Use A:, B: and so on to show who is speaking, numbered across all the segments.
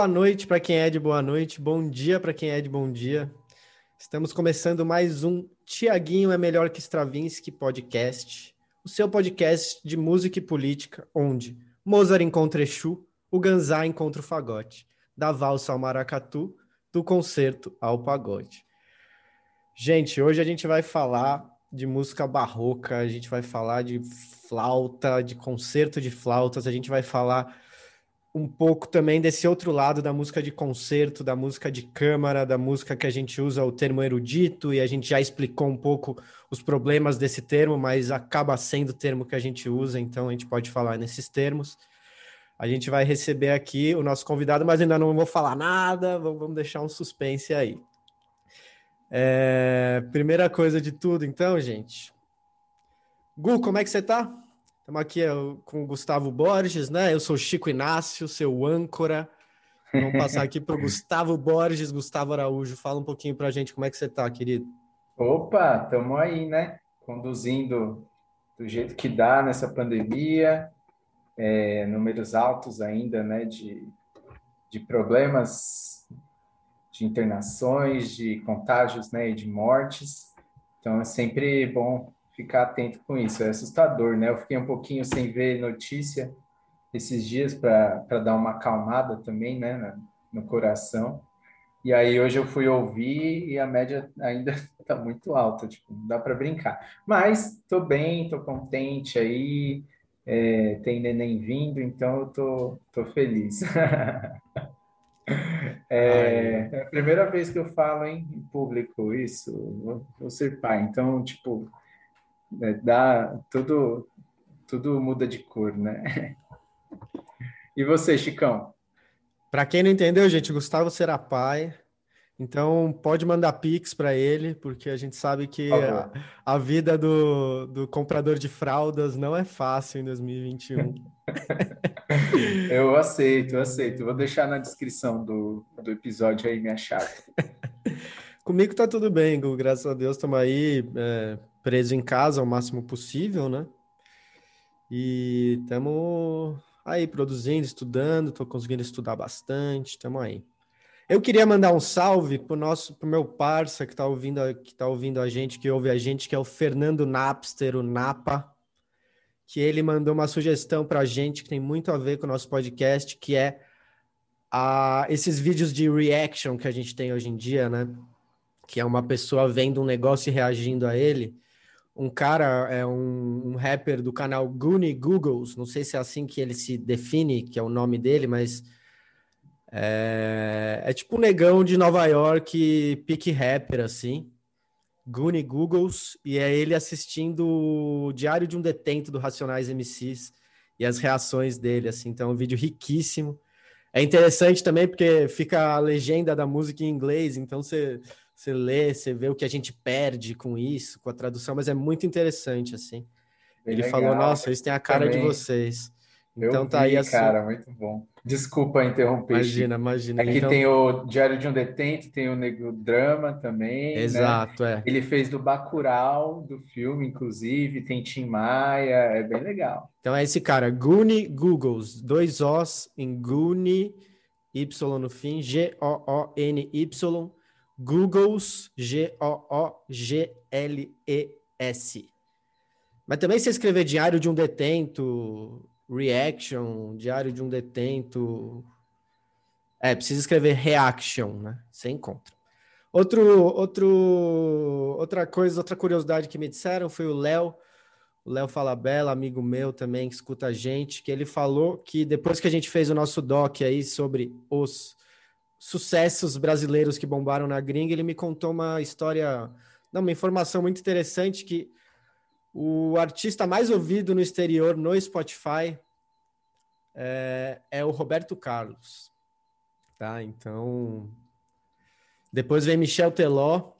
A: Boa noite para quem é de boa noite, bom dia para quem é de bom dia. Estamos começando mais um Tiaguinho é melhor que Stravinsky podcast, o seu podcast de música e política, onde Mozart encontra Exu, o Ganzá encontra o fagote, da valsa ao maracatu, do concerto ao pagode. Gente, hoje a gente vai falar de música barroca, a gente vai falar de flauta, de concerto de flautas, a gente vai falar um pouco também desse outro lado da música de concerto, da música de câmara, da música que a gente usa o termo erudito, e a gente já explicou um pouco os problemas desse termo, mas acaba sendo o termo que a gente usa, então a gente pode falar nesses termos. A gente vai receber aqui o nosso convidado, mas ainda não vou falar nada, vamos deixar um suspense aí. É, primeira coisa de tudo, então, gente. Gu, como é que você tá? Estamos aqui com o Gustavo Borges, né? Eu sou Chico Inácio, seu âncora. Vamos passar aqui para o Gustavo Borges, Gustavo Araújo. Fala um pouquinho para a gente como é que você tá, querido.
B: Opa, estamos aí, né? Conduzindo do jeito que dá nessa pandemia, é, números altos ainda, né? De, de problemas de internações, de contágios né, e de mortes. Então é sempre bom ficar atento com isso. É assustador, né? Eu fiquei um pouquinho sem ver notícia esses dias para dar uma acalmada também, né, no coração. E aí hoje eu fui ouvir e a média ainda está muito alta, tipo, não dá para brincar. Mas estou bem, estou contente aí, é, tem neném vindo, então eu tô, tô feliz. É, é, a primeira vez que eu falo hein, em público isso, vou, vou ser pai, então, tipo, dá, tudo, tudo muda de cor, né? E você, Chicão?
A: Para quem não entendeu, gente, Gustavo será pai, então pode mandar pix para ele, porque a gente sabe que a, a, vida do, do comprador de fraldas não é fácil em 2021.
B: eu aceito, eu aceito. Vou deixar na descrição do, do episódio aí minha chave.
A: Comigo tá tudo bem, Gu, graças a Deus estamos aí é, preso em casa o máximo possível, né? E estamos aí produzindo, estudando, estou conseguindo estudar bastante, estamos aí. Eu queria mandar um salve pro nosso, pro meu parça que está ouvindo, que tá ouvindo a gente, que ouve a gente, que é o Fernando Napster, o Napa que ele mandou uma sugestão para a gente que tem muito a ver com o nosso podcast, que é a, esses vídeos de reaction que a gente tem hoje em dia, né? Que é uma pessoa vendo um negócio e reagindo a ele. Um cara é um, um rapper do canal Goonie Googles, não sei se é assim que ele se define, que é o nome dele, mas é, é tipo um negão de Nova York, pique rapper, assim. Goonie Googles, e é ele assistindo o Diário de um Detento do Racionais MCs e as reações dele, assim, então é um vídeo riquíssimo. É interessante também porque fica a legenda da música em inglês, então você, você lê, você vê o que a gente perde com isso, com a tradução, mas é muito interessante, assim. Bem ele legal, falou, nossa, eles têm a cara também. de vocês.
B: Então Eu tá vi, aí assim. Cara, muito bom. Desculpa interromper.
A: Imagina, imagina.
B: Aqui então... tem o Diário de um Detente, tem o Negro Drama também.
A: Né? Exato,
B: né?
A: é.
B: Ele fez do Bacurau, do filme, inclusive, tem Tim Maia, é bem legal.
A: Então é esse cara, Goonie Googles, dois Os em Goonie, Y no fim, G-O-O-N-Y, Googles, G-O-O-G-L-E-S. Mas também se escrever Diário de um Detento, reaction, diário de um detento. É, precisa escrever reaction, né? Você encontra. Outro, outro, outra coisa, outra curiosidade que me disseram foi o Léo, o Léo Falabella, amigo meu também, que escuta a gente, que ele falou que depois que a gente fez o nosso doc aí sobre os sucessos brasileiros que bombaram na gringa, ele me contou uma história, não, uma informação muito interessante que o artista mais ouvido no exterior no Spotify é, é o Roberto Carlos. Tá? Então, depois vem Michel Teló.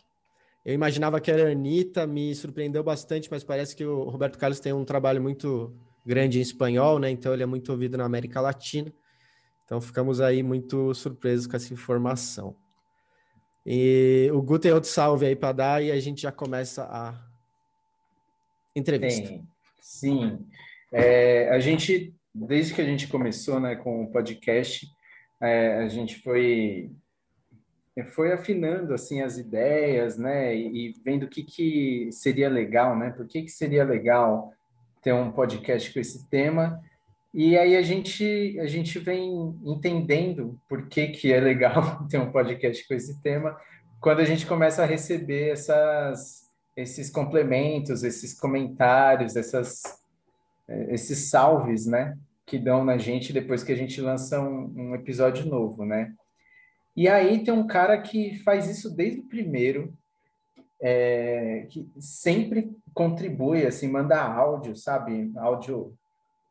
A: Eu imaginava que era Anitta, me surpreendeu bastante, mas parece que o Roberto Carlos tem um trabalho muito grande em espanhol, né? Então ele é muito ouvido na América Latina. Então ficamos aí muito surpresos com essa informação. E o Gu tem outro salve aí para dar e a gente já começa a entrevista.
B: Sim, sim. É, a gente desde que a gente começou né, com o podcast, é, a gente foi foi afinando assim as ideias, né, e vendo o que, que seria legal, né, por que, que seria legal ter um podcast com esse tema. E aí a gente a gente vem entendendo por que, que é legal ter um podcast com esse tema quando a gente começa a receber essas esses complementos, esses comentários, essas esses salves, né, que dão na gente depois que a gente lança um, um episódio novo, né? E aí tem um cara que faz isso desde o primeiro, é, que sempre contribui, assim, manda áudio, sabe? Áudio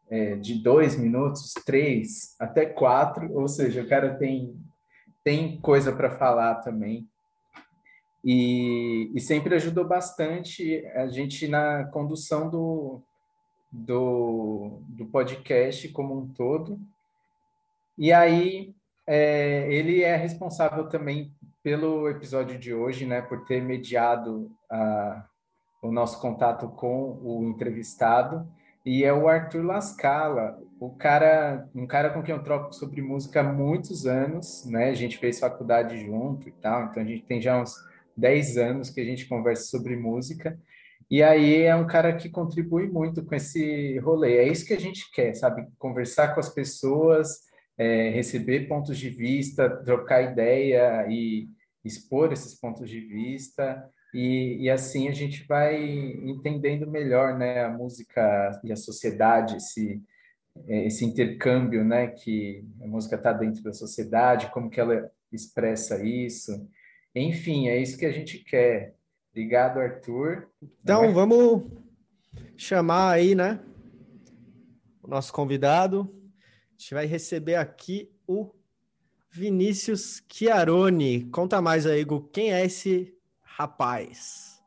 B: é, de dois minutos, três, até quatro, ou seja, o cara tem, tem coisa para falar também. E, e sempre ajudou bastante a gente na condução do, do, do podcast como um todo. E aí, é, ele é responsável também pelo episódio de hoje, né, por ter mediado a, o nosso contato com o entrevistado, e é o Arthur Lascala, o cara, um cara com quem eu troco sobre música há muitos anos, né, a gente fez faculdade junto e tal, então a gente tem já uns 10 anos que a gente conversa sobre música, e aí é um cara que contribui muito com esse rolê. É isso que a gente quer, sabe? Conversar com as pessoas, é, receber pontos de vista, trocar ideia e expor esses pontos de vista. E, e assim a gente vai entendendo melhor né, a música e a sociedade, esse, é, esse intercâmbio, né, que a música está dentro da sociedade, como que ela expressa isso. Enfim, é isso que a gente quer Obrigado, Arthur.
A: Então, é? vamos chamar aí, né? O nosso convidado. A gente vai receber aqui o Vinícius Chiaroni. Conta mais aí, Igor, quem é esse rapaz?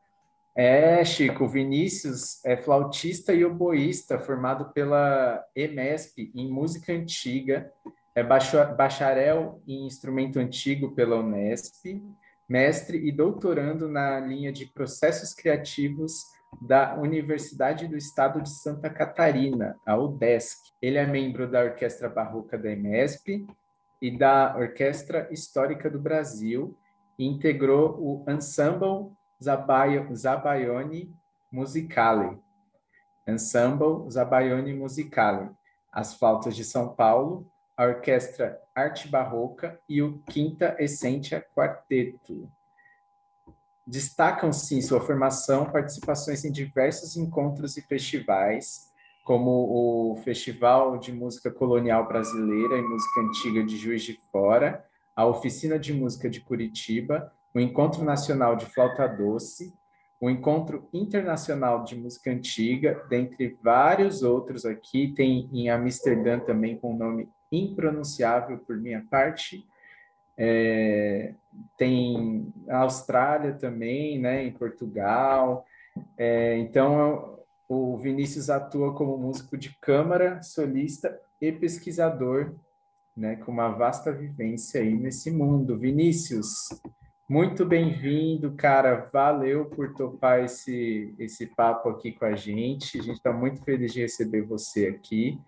B: É, Chico, Vinícius é flautista e oboísta, formado pela EMESP em música antiga, é bacharel em instrumento antigo pela Unesp, mestre e doutorando na linha de processos criativos da Universidade do Estado de Santa Catarina, a UDESC. Ele é membro da Orquestra Barroca da EMESP e da Orquestra Histórica do Brasil integrou o Ensemble Zabaione Musicale. Ensemble Zabaione Musicale. As Flautas de São Paulo, a Orquestra Arte Barroca e o Quinta Essentia Quarteto. Destacam-se em sua formação participações em diversos encontros e festivais, como o Festival de Música Colonial Brasileira e Música Antiga de Juiz de Fora, a Oficina de Música de Curitiba, o Encontro Nacional de Flauta Doce, o Encontro Internacional de Música Antiga, dentre vários outros aqui, tem em Amsterdã também com o nome impronunciável por minha parte. É, tem a Austrália também, né, em Portugal. É, então, o Vinícius atua como músico de câmara, solista e pesquisador, né, com uma vasta vivência aí nesse mundo. Vinícius, muito bem-vindo, cara. Valeu por topar esse, esse papo aqui com a gente. A gente está muito feliz de receber você aqui.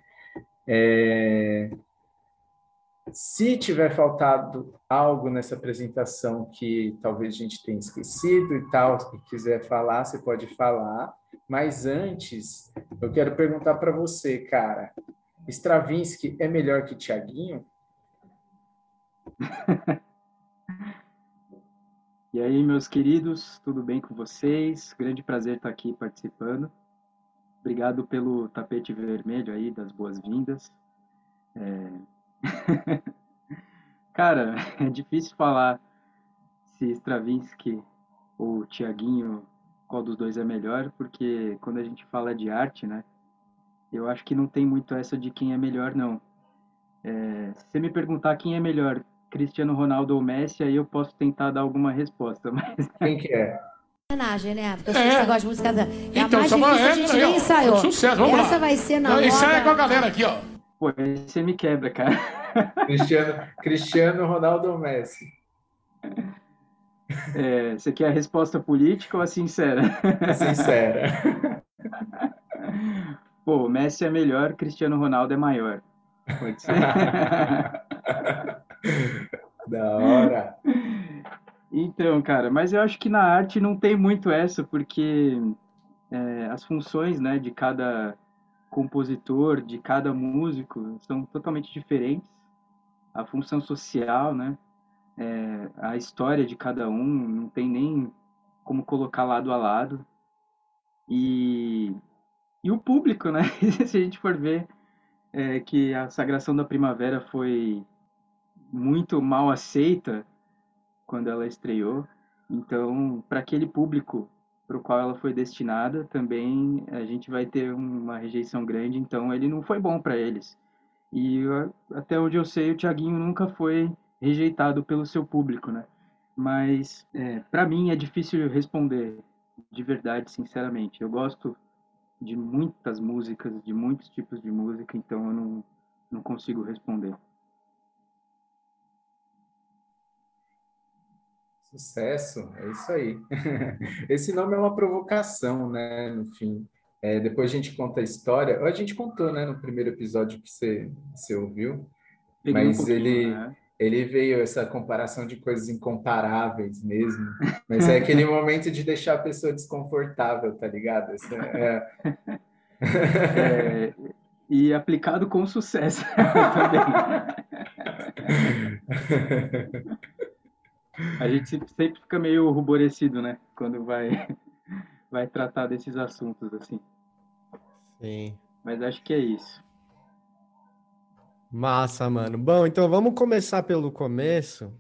B: É, se tiver faltado algo nessa apresentação que talvez a gente tenha esquecido e tal, se quiser falar, você pode falar. Mas antes, eu quero perguntar para você, cara, Stravinsky é melhor que Tiaguinho?
C: e aí, meus queridos, tudo bem com vocês? Grande prazer estar aqui participando. Obrigado pelo tapete vermelho aí, das boas-vindas. É, Cara, é difícil falar se Stravinsky ou Tiaguinho, qual dos dois é melhor, porque quando a gente fala de arte, né, eu acho que não tem muito essa de quem é melhor, não. É, se você me perguntar quem é melhor, Cristiano Ronaldo ou Messi, aí eu posso tentar dar alguma resposta, mas...
B: Quem que é?
D: homenagem, né? Porque eu sei que você gosta de música. É
E: então,
D: a mais difícil,
E: é,
D: a gente
E: aí,
D: nem ensaiou.
E: Sucesso, vamos
D: Essa
E: lá.
D: vai ser na
E: Não,
D: moda.
E: Ensaia com a galera aqui, ó.
C: Pô, aí você me quebra, cara.
B: Cristiano, Cristiano Ronaldo ou Messi?
C: É, você quer a resposta política ou a sincera?
B: Sincera.
C: Pô, Messi é melhor, Cristiano Ronaldo é maior. Pode ser.
B: da hora.
C: Então, cara, mas eu acho que na arte não tem muito essa, porque é, as funções, né, de cada compositor, de cada músico, são totalmente diferentes. A função social, né, é, a história de cada um, não tem nem como colocar lado a lado. E, e o público, né? Se a gente for ver é, que a Sagração da Primavera foi muito mal aceita quando ela estreou. Então, para aquele público para o qual ela foi destinada, também a gente vai ter uma rejeição grande. Então, ele não foi bom para eles. E até onde eu sei, o Tiaguinho nunca foi rejeitado pelo seu público, né? Mas é, para mim é difícil responder de verdade, sinceramente. Eu gosto de muitas músicas, de muitos tipos de música, então eu não, não consigo responder.
B: Sucesso, é isso aí. Esse nome é uma provocação, né? No fim. É, depois a gente conta a história. A gente contou, né, no primeiro episódio que você, você ouviu. Peguei mas um ele, né? Ele veio essa comparação de coisas incomparáveis mesmo. Mas é aquele momento de deixar a pessoa desconfortável, tá ligado? Essa, é...
C: é... e aplicado com sucesso também. A gente sempre fica meio ruborecido, né? Quando vai, vai tratar desses assuntos, assim.
A: Sim.
C: Mas acho que é isso.
A: Massa, mano. Bom, então vamos começar pelo começo,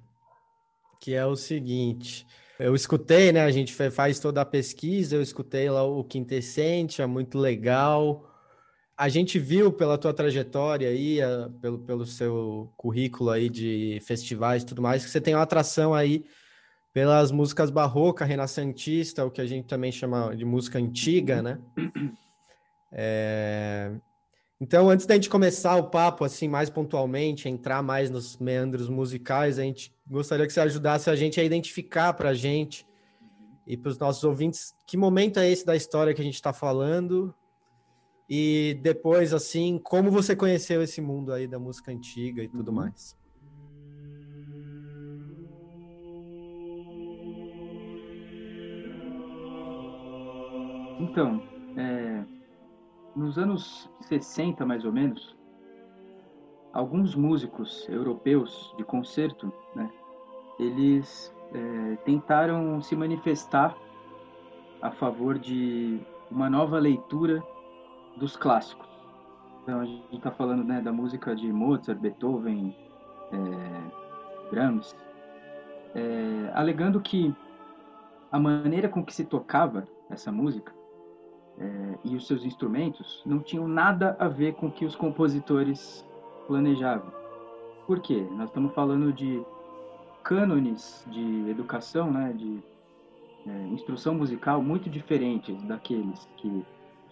A: que é o seguinte. Eu escutei, né? A gente faz toda a pesquisa, eu escutei lá o Quintessente, é muito legal a gente viu pela tua trajetória aí, pelo, pelo seu currículo aí de festivais e tudo mais, que você tem uma atração aí pelas músicas barroca, renascentista, o que a gente também chama de música antiga, né? É... Então, antes da gente começar o papo, assim, mais pontualmente, entrar mais nos meandros musicais, a gente gostaria que você ajudasse a gente a identificar para a gente e para os nossos ouvintes que momento é esse da história que a gente está falando e depois, assim, como você conheceu esse mundo aí da música antiga e tudo uhum. mais?
C: Então, nos anos 60, mais ou menos, alguns músicos europeus de concerto, né, eles é, tentaram se manifestar a favor de uma nova leitura dos clássicos. Então a gente está falando né, da música de Mozart, Beethoven, é, Brahms, é, alegando que a maneira com que se tocava essa música é, e os seus instrumentos não tinham nada a ver com o que os compositores planejavam. Por quê? Nós estamos falando de cânones de educação, né, de é, instrução musical muito diferentes daqueles que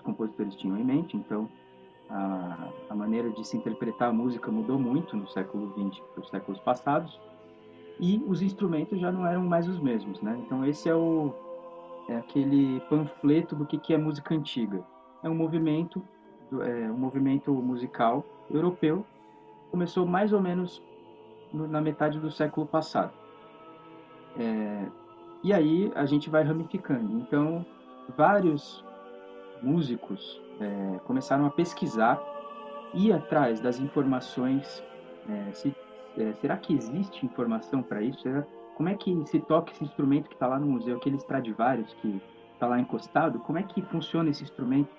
C: compositores tinham em mente. Então, a, a maneira de se interpretar a música mudou muito no século XX para os séculos passados e os instrumentos já não eram mais os mesmos, né? Então, esse é o é aquele panfleto do que que é música antiga. É um movimento, é um movimento musical europeu. Começou mais ou menos no, na metade do século passado. É, e aí a gente vai ramificando. Então, vários músicos é, começaram a pesquisar, ir atrás das informações. É, se, é, será que existe informação para isso? Será, como é que se toca esse instrumento que está lá no museu, aquele Stradivarius que está lá encostado? Como é que funciona esse instrumento?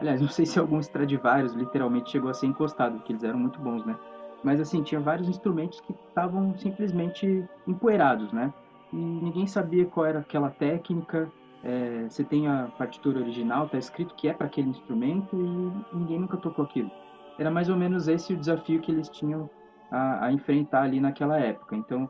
C: Aliás, não sei se algum Stradivarius literalmente chegou a ser encostado, porque eles eram muito bons, né? Mas assim, tinha vários instrumentos que estavam simplesmente empoeirados, né? E ninguém sabia qual era aquela técnica, é, você tem a partitura original, está escrito que é para aquele instrumento e ninguém nunca tocou aquilo. Era mais ou menos esse o desafio que eles tinham a, a enfrentar ali naquela época. Então,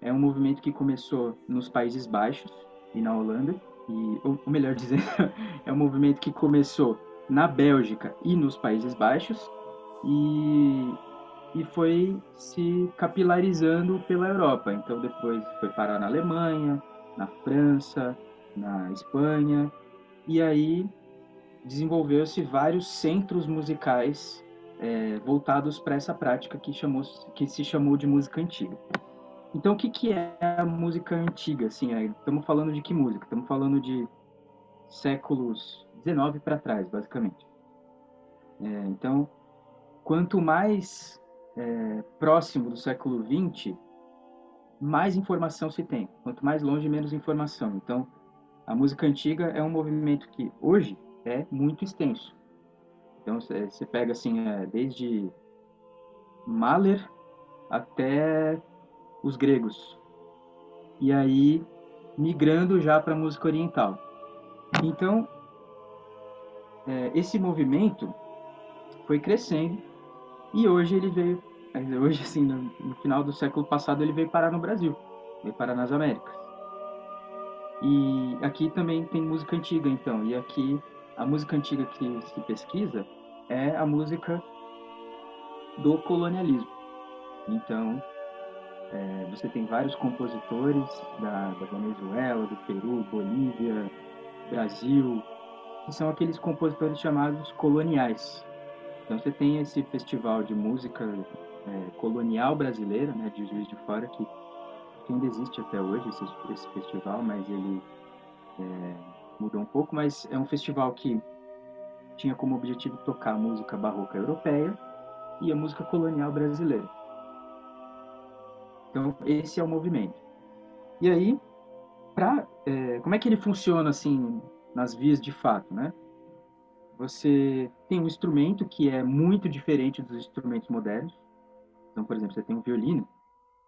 C: é um movimento que começou nos Países Baixos e na Holanda, e, ou, melhor dizendo, é um movimento que começou na Bélgica e nos Países Baixos e, e foi se capilarizando pela Europa. Então, depois foi parar na Alemanha, na França, na Espanha. E aí, desenvolveu-se vários centros musicais é, voltados para essa prática que, chamou, que se chamou de música antiga. Então, o que, que é a música antiga? Assim, é, estamos falando de que música? Estamos falando de séculos 19 para trás, basicamente. É, então, quanto mais é, próximo do século 20, mais informação se tem. Quanto mais longe, menos informação. Então, a música antiga é um movimento que hoje é muito extenso. Então, você pega assim, é, desde Mahler até os gregos. E aí, migrando já para a música oriental. Então, é, esse movimento foi crescendo e hoje ele veio, hoje assim, no, no, final do século passado ele veio parar no Brasil, veio parar nas Américas. E aqui também tem música antiga, então, e aqui a música antiga que se pesquisa é a música do colonialismo. Então, é, você tem vários compositores da, da Venezuela, do Peru, Bolívia, Brasil, que são aqueles compositores chamados coloniais. Então você tem esse festival de música é, colonial brasileira, né, de Juiz de Fora, que, ainda existe até hoje, esse, esse festival, mas ele é, mudou um pouco, mas é um festival que tinha como objetivo tocar música barroca europeia e a música colonial brasileira. Então, esse é o movimento. E aí, pra, é, como é que ele funciona assim nas vias de fato, né? Você tem um instrumento que é muito diferente dos instrumentos modernos. Então, por exemplo, você tem um violino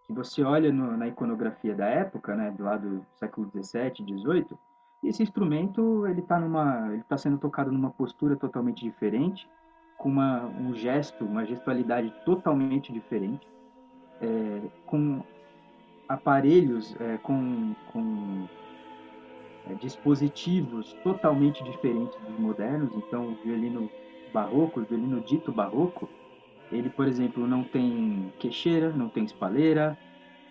C: que você olha no, na iconografia da época, né, do lado do século 17, 18, e esse instrumento ele está numa, ele está sendo tocado numa postura totalmente diferente, com uma, um gesto, uma gestualidade totalmente diferente é, com aparelhos, é, com, com é, dispositivos totalmente diferentes dos modernos. Então, o violino barroco, o violino dito barroco, ele, por exemplo, não tem queixeira, não tem espalheira,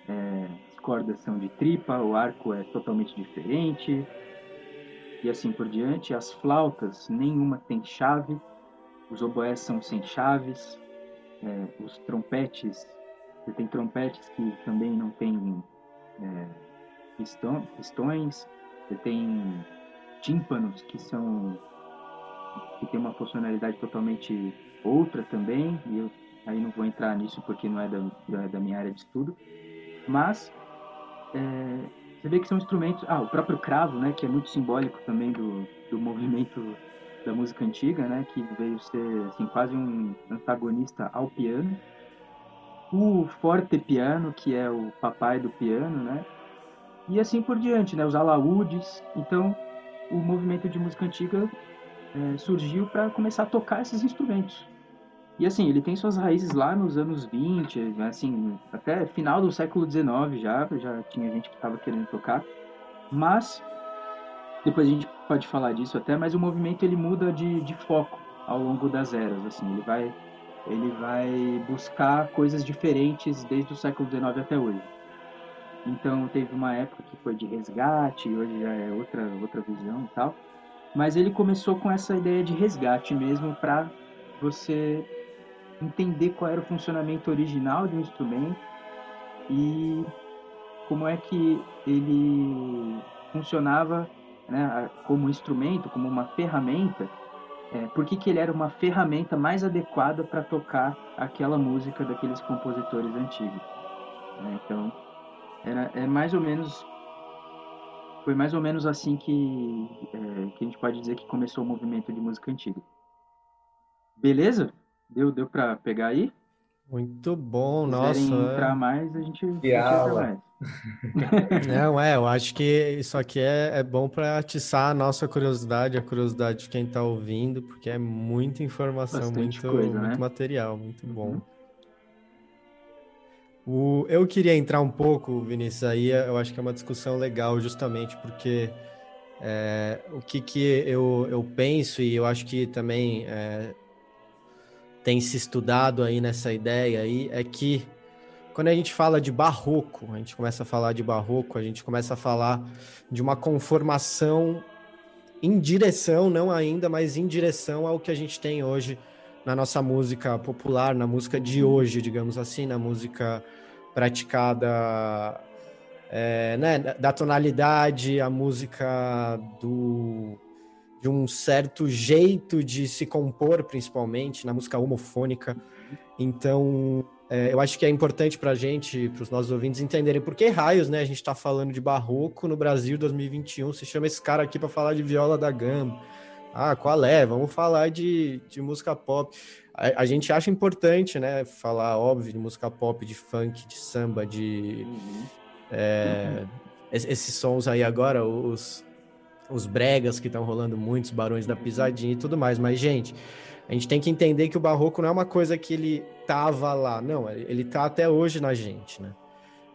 C: é, as cordas são de tripa, o arco é totalmente diferente, e assim por diante. As flautas, nenhuma tem chave, os oboés são sem chaves, é, os trompetes você tem trompetes que também não tem é, pistões. Você tem tímpanos que são que tem uma funcionalidade totalmente outra também. E eu aí não vou entrar nisso porque não é da, da, da minha área de estudo. Mas é, você vê que são instrumentos. Ah, o próprio cravo, né, que é muito simbólico também do, do movimento da música antiga, né, que veio ser assim quase um antagonista ao piano o forte piano, que é o papai do piano, né? E assim por diante, né? Os alaúdes. Então, o movimento de música antiga é, surgiu para começar a tocar esses instrumentos. E assim, ele tem suas raízes lá nos anos 20, assim, até final do século 19 já, já tinha gente que estava querendo tocar. Mas, depois a gente pode falar disso até, mas o movimento ele muda de, de foco ao longo das eras, assim, ele vai ele vai buscar coisas diferentes desde o século XIX até hoje. Então teve uma época que foi de resgate, hoje já é outra outra visão e tal. Mas ele começou com essa ideia de resgate mesmo para você entender qual era o funcionamento original de um instrumento e como é que ele funcionava né, como instrumento, como uma ferramenta é, por que, que ele era uma ferramenta mais adequada para tocar aquela música daqueles compositores antigos. Né? Então, era, é mais ou menos foi mais ou menos assim que, é, que a gente pode dizer que começou o movimento de música antiga. Beleza? Deu, deu para pegar aí?
A: Muito bom, Se nossa. Se
C: é. entrar mais, a gente,
B: a gente mais.
A: Não, é, eu acho que isso aqui é, é bom para atiçar a nossa curiosidade, a curiosidade de quem está ouvindo, porque é muita informação, Bastante muito, coisa, muito né? material, muito bom. Uhum. O, eu queria entrar um pouco, Vinícius, aí eu acho que é uma discussão legal, justamente porque é, o que, que eu, eu penso, e eu acho que também é, tem se estudado aí nessa ideia aí é que quando a gente fala de barroco, a gente começa a falar de barroco, a gente começa a falar de uma conformação em direção, não ainda, mas em direção ao que a gente tem hoje na nossa música popular, na música de hoje, digamos assim, na música praticada é, né, da tonalidade, a música do de um certo jeito de se compor, principalmente na música homofônica. Então, é, eu acho que é importante para a gente, para os nossos ouvintes, entenderem por que raios, né? A gente está falando de barroco no Brasil 2021. Se chama esse cara aqui para falar de viola da gamba. Ah, qual é? Vamos falar de, de música pop. A, a, gente acha importante, né? Falar, óbvio, de música pop, de funk, de samba, de. Uhum. É, uhum. Esses sons aí agora, os, os bregas que estão rolando muitos, barões da pisadinha e tudo mais. Mas, gente, a gente tem que entender que o barroco não é uma coisa que ele tava lá, não, ele tá até hoje na gente, né?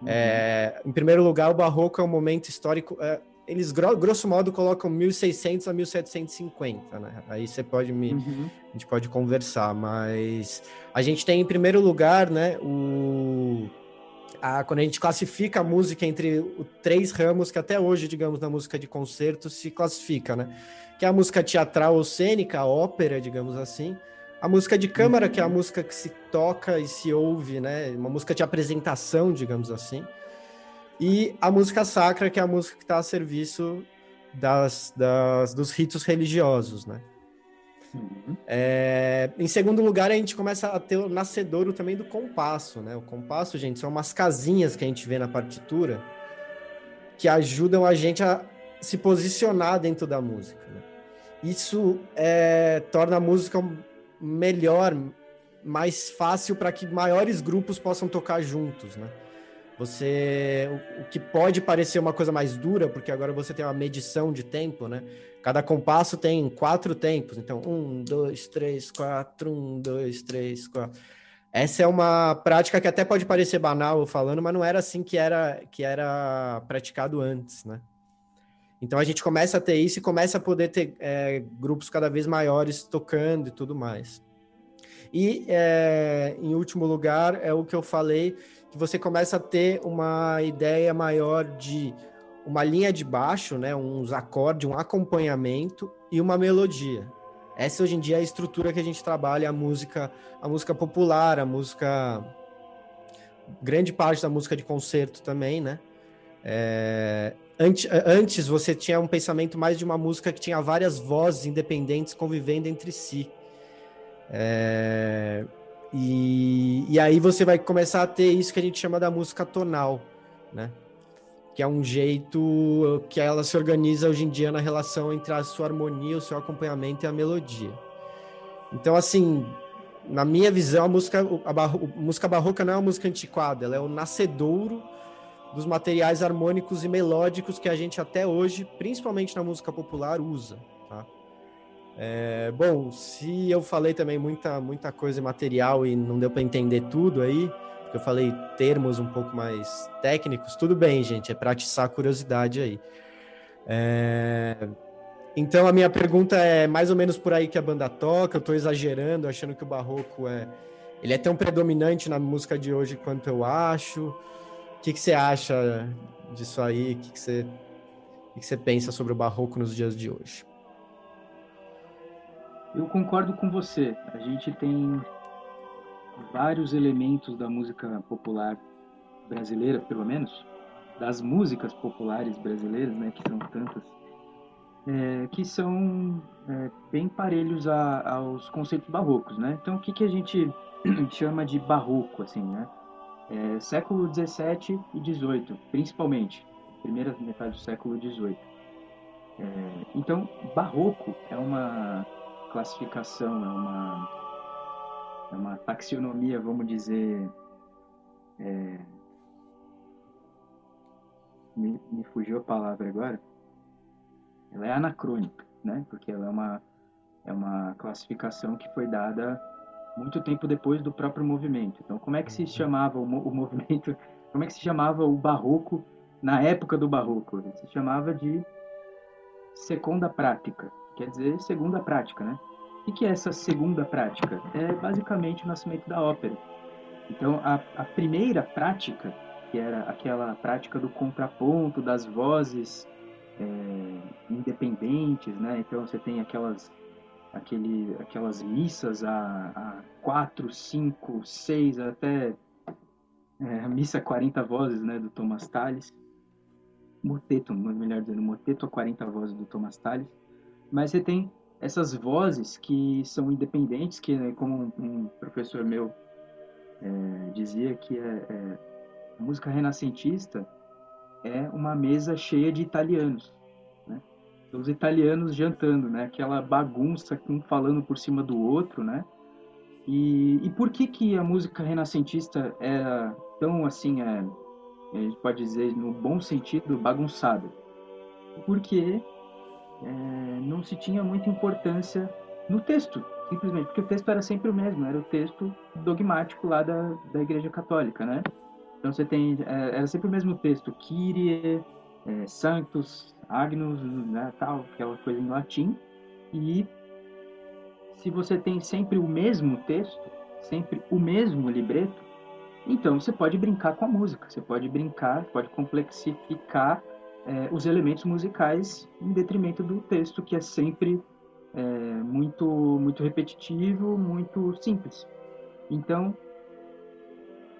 A: Uhum. É, em primeiro lugar, o barroco é um momento histórico. É, eles, grosso modo, colocam 1600 a 1750, né? Aí você pode me. Uhum. A gente pode conversar, mas a gente tem, em primeiro lugar, né, o a, quando a gente classifica a música entre os três ramos que até hoje, digamos, na música de concerto se classifica, né? Que é a música teatral ou cênica, a ópera, digamos assim. A música de câmara, que é a música que se toca e se ouve, né? Uma música de apresentação, digamos assim. E a música sacra, que é a música que está a serviço das, das, dos ritos religiosos, né? É, em segundo lugar, a gente começa a ter o nascedouro também do compasso, né? O compasso, gente, são umas casinhas que a gente vê na partitura que ajudam a gente a se posicionar dentro da música. Né? Isso é, torna a música melhor, mais fácil para que maiores grupos possam tocar juntos, né? Você, o, que pode parecer uma coisa mais dura, porque agora você tem uma medição de tempo, né? Cada compasso tem quatro tempos, então um, dois, três, quatro, um, dois, três, quatro. Essa é uma prática que até pode parecer banal falando, mas não era assim que era que era praticado antes, né? Então a gente começa a ter isso e começa a poder ter é, grupos cada vez maiores tocando e tudo mais. E é, em último lugar é o que eu falei que você começa a ter uma ideia maior de uma linha de baixo, né, uns acordes, um acompanhamento e uma melodia. Essa hoje em dia é a estrutura que a gente trabalha a música, a música popular, a música grande parte da música de concerto também, né? É, antes, antes você tinha um pensamento mais de uma música que tinha várias vozes independentes convivendo entre si. É, e, e aí você vai começar a ter isso que a gente chama da música tonal, né? Que é um jeito que ela se organiza hoje em dia na relação entre a sua harmonia, o seu acompanhamento e a melodia. Então, assim, na minha visão, a música, a, barro, a música barroca não é uma música antiquada, ela é o nascedouro dos materiais harmônicos e melódicos que a gente até hoje, principalmente na música popular, usa. Tá? É, bom, se eu falei também muita, muita coisa material e não deu para entender tudo aí, porque eu falei termos um pouco mais técnicos, tudo bem, gente, é para atiçar a curiosidade aí. É, então a minha pergunta é mais ou menos por aí que a banda toca, eu estou exagerando, achando que o barroco é ele é tão predominante na música de hoje quanto eu acho. Que, que você acha disso aí? O que, você, que, que pensa sobre o barroco nos dias de hoje?
C: Eu concordo com você. A gente tem vários elementos da música popular brasileira, pelo menos, das músicas populares brasileiras, né, que são tantas, é, que são é, bem parelhos a, aos conceitos barrocos, né? Então, o que, que a gente chama de barroco, assim, né? É, século 17 e 18, principalmente, primeira metade do século 18. É, então, barroco é uma classificação, é uma, é uma taxonomia, vamos dizer. É, me, me fugiu a palavra agora. Ela é anacrônica, né? Porque ela é uma, é uma classificação que foi dada muito tempo depois do próprio movimento. Então, como é que se uhum. chamava o, o movimento? Como é que se chamava o barroco na época do barroco? Se chamava de segunda prática quer dizer segunda prática, né? O que é essa segunda prática? É basicamente o nascimento da ópera. Então, a, a primeira prática, que era aquela prática do contraponto, das vozes é, independentes, né? Então você tem aquelas aquele, aquelas missas a, a quatro, cinco, seis, até é, a missa 40 vozes, né, do Thomas Tallis. Moteto, melhor dizendo, moteto a 40 vozes do Thomas Tallis. Mas você tem essas vozes que são independentes, que né, como um professor meu é, dizia que é, é, a música renascentista é uma mesa cheia de italianos? Os italianos jantando, né? Aquela bagunça, um falando por cima do outro, né? E, e por que que a música renascentista era tão assim, é, a gente pode dizer no bom sentido, bagunçada? Porque é, não se tinha muita importância no texto, simplesmente, porque o texto era sempre o mesmo, era o texto dogmático lá da, da Igreja Católica, né? Então você tem, é, era sempre o mesmo texto, Kyrie, é, Sanctus, Agnus, né, tal, aquela coisa em latim, e se você tem sempre o mesmo texto, sempre o mesmo libreto, então você pode brincar com a música, você pode brincar, pode complexificar é, os elementos musicais em detrimento do texto, que é sempre é, muito, muito repetitivo, muito simples. Então,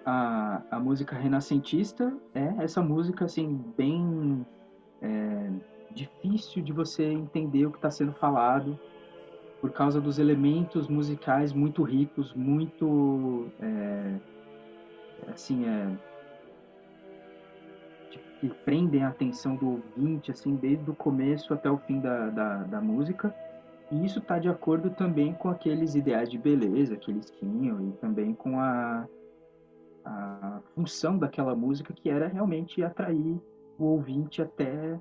C: a, a música renascentista é essa música assim bem é, difícil de você entender o que está sendo falado por causa dos elementos musicais muito ricos, muito é, assim é, que prendem a atenção do ouvinte assim desde o começo até o fim da, da, da música. E isso está de acordo também com aqueles ideais de beleza que eles tinham e também com a a função daquela música que era realmente atrair o ouvinte até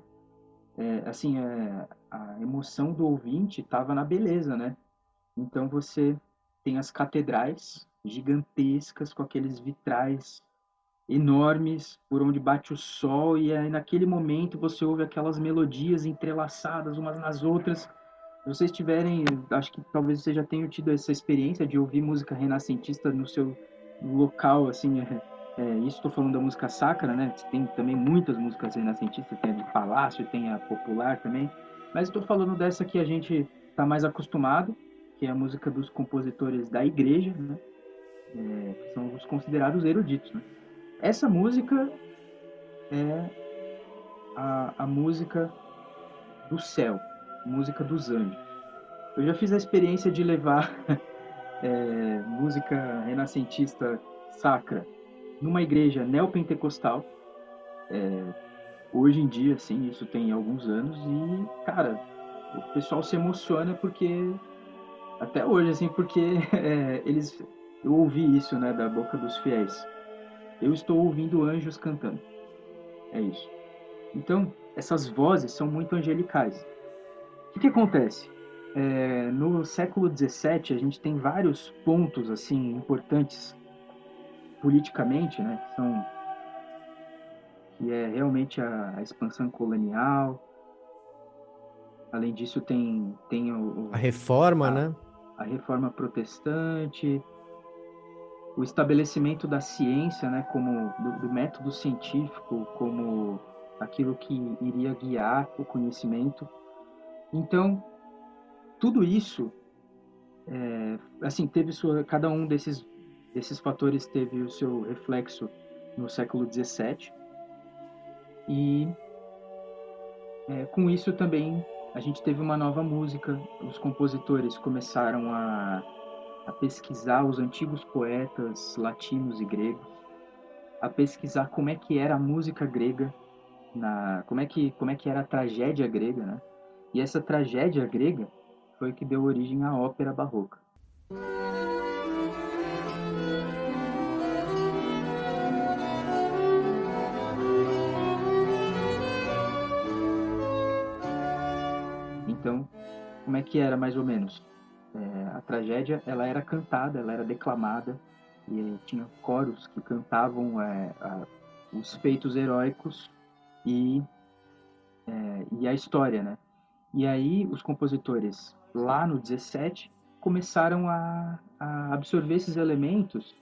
C: é, assim é, a emoção do ouvinte estava na beleza né? Então você tem as catedrais gigantescas com aqueles vitrais enormes por onde bate o sol e aí naquele momento você ouve aquelas melodias entrelaçadas umas nas outras. Se vocês tiverem acho que talvez você já tenha tido essa experiência de ouvir música renascentista no seu local, assim, é, é, isso estou falando da música sacra, né? Tem também muitas músicas renascentistas, tem a de palácio, tem a popular também, mas estou falando dessa que a gente está mais acostumado, que é a música dos compositores da igreja, né? É, são os considerados eruditos, né? Essa música é a, a música do céu, música dos anjos. Eu já fiz a experiência de levar é, música renascentista sacra numa igreja neopentecostal. É, hoje em dia, assim, isso tem alguns anos e, cara, o pessoal se emociona porque até hoje, assim, porque é, eles eu ouvi isso, né, da boca dos fiéis. Eu estou ouvindo anjos cantando. É isso. Então, essas vozes são muito angelicais. O que, que acontece? É, no século XVII, a gente tem vários pontos assim importantes politicamente, né, que são que é realmente a, a expansão colonial. Além disso, tem tem o,
A: a reforma,
C: a,
A: né?
C: A reforma protestante, o estabelecimento da ciência, né, como do, do método científico, como aquilo que iria guiar o conhecimento. Então, tudo isso, é, assim, teve sua, cada um desses, desses fatores teve o seu reflexo no século XVII. E é, com isso também a gente teve uma nova música. Os compositores começaram a, a pesquisar os antigos poetas latinos e gregos, a pesquisar como é que era a música grega, na, como é que como é que era a tragédia grega, né? E essa tragédia grega foi que deu origem à ópera barroca. Então, como é que era mais ou menos? É, a tragédia, ela era cantada, ela era declamada e tinha coros que cantavam é, a, os feitos heróicos e, é, e a história, né? E aí os compositores lá no 17, começaram a, a absorver esses elementos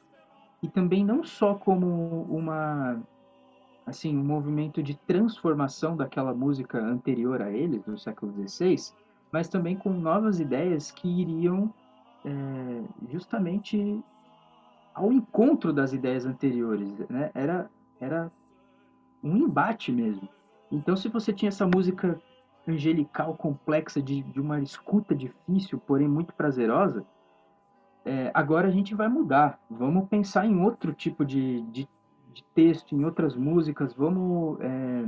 C: e também não só como uma assim um movimento de transformação daquela música anterior a eles, do século XVI, mas também com novas ideias que iriam é, justamente ao encontro das ideias anteriores. Né? Era, era um embate mesmo. Então, se você tinha essa música angelical, complexa, de, de uma escuta difícil, porém muito prazerosa, é, agora a gente vai mudar. Vamos pensar em outro tipo de, de, de texto, em outras músicas, vamos é,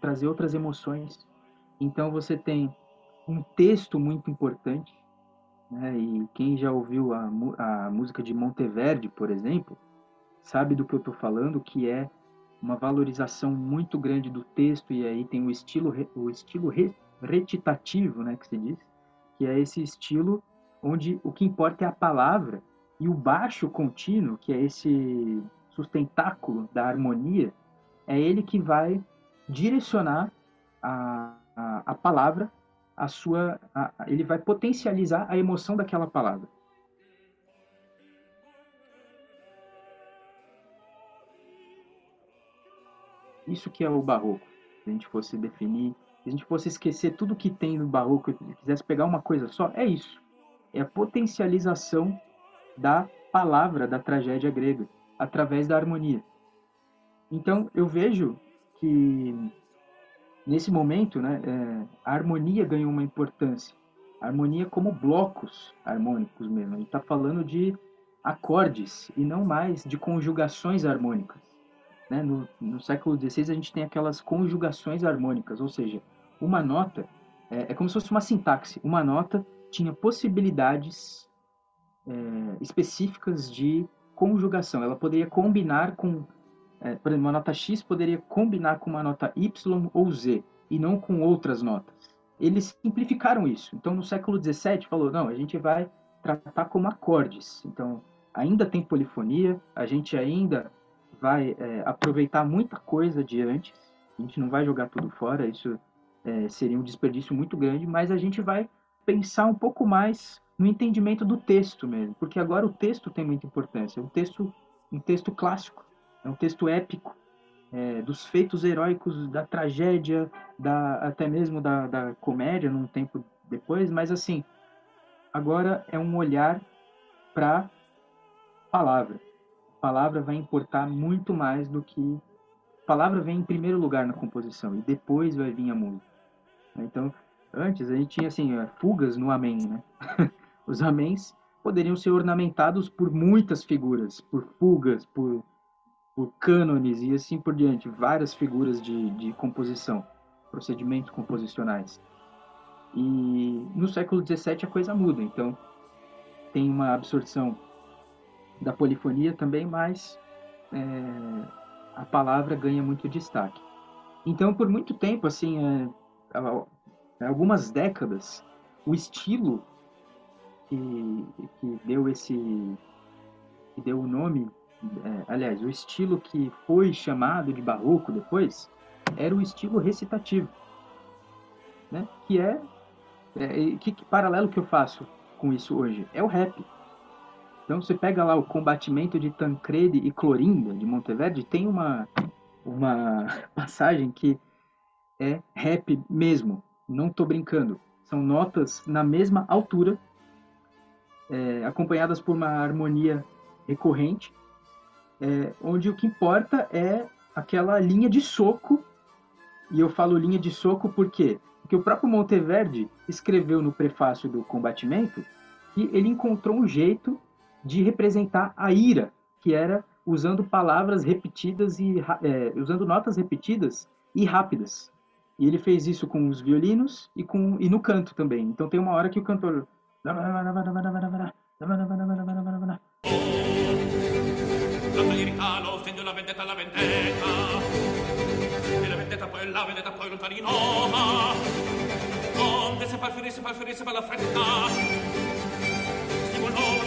C: trazer outras emoções. Então você tem um texto muito importante, né? e quem já ouviu a, a música de Monteverde, por exemplo, sabe do que eu estou falando, que é uma valorização muito grande do texto, e aí tem o estilo, o estilo recitativo, né, que se diz, que é esse estilo onde o que importa é a palavra, e o baixo contínuo, que é esse sustentáculo da harmonia, é ele que vai direcionar a, a, a palavra, a sua, a, ele vai potencializar a emoção daquela palavra. Isso que é o barroco. Se a gente fosse definir, se a gente fosse esquecer tudo que tem no barroco e quisesse pegar uma coisa só, é isso. É a potencialização da palavra da tragédia grega através da harmonia. Então, eu vejo que nesse momento, né, é, a harmonia ganhou uma importância. A harmonia como blocos harmônicos mesmo. A gente está falando de acordes e não mais de conjugações harmônicas. Né? No, no século XVI a gente tem aquelas conjugações harmônicas, ou seja, uma nota é, é como se fosse uma sintaxe. Uma nota tinha possibilidades é, específicas de conjugação. Ela poderia combinar com, é, por exemplo, uma nota X poderia combinar com uma nota Y ou Z e não com outras notas. Eles simplificaram isso. Então, no século XVII, falou: não, a gente vai tratar como acordes. Então, ainda tem polifonia, a gente ainda vai é, aproveitar muita coisa de antes, a gente não vai jogar tudo fora, isso é, seria um desperdício muito grande, mas a gente vai pensar um pouco mais no entendimento do texto mesmo, porque agora o texto tem muita importância, um texto, um texto clássico, é um texto épico, é, dos feitos heróicos, da tragédia, da, até mesmo da, da comédia, num tempo depois, mas assim, agora é um olhar para palavra, palavra vai importar muito mais do que. A palavra vem em primeiro lugar na composição e depois vai vir a música. Então, antes a gente tinha assim, é, fugas no amém, né? Os améns poderiam ser ornamentados por muitas figuras, por fugas, por, por cânones e assim por diante, várias figuras de, de composição, procedimentos composicionais. E no século XVII a coisa muda, então tem uma absorção da polifonia também, mas é, a palavra ganha muito destaque. Então, por muito tempo, assim, é, algumas décadas, o estilo que, que deu esse, que deu o nome, é, aliás, o estilo que foi chamado de barroco depois, era o estilo recitativo, né? Que é, é que, que paralelo que eu faço com isso hoje é o rap. Então você pega lá o combatimento de Tancredi e Clorinda de Monteverde, tem uma uma passagem que é rap mesmo, não estou brincando. São notas na mesma altura, é, acompanhadas por uma harmonia recorrente, é, onde o que importa é aquela linha de soco. E eu falo linha de soco por quê? Porque o próprio Monteverde escreveu no prefácio do combatimento que ele encontrou um jeito de representar a ira, que era usando palavras repetidas e é, usando notas repetidas e rápidas. E ele fez isso com os violinos e com e no canto também. Então tem uma hora que o cantor Onde se palferisse, palferisse per la fretta la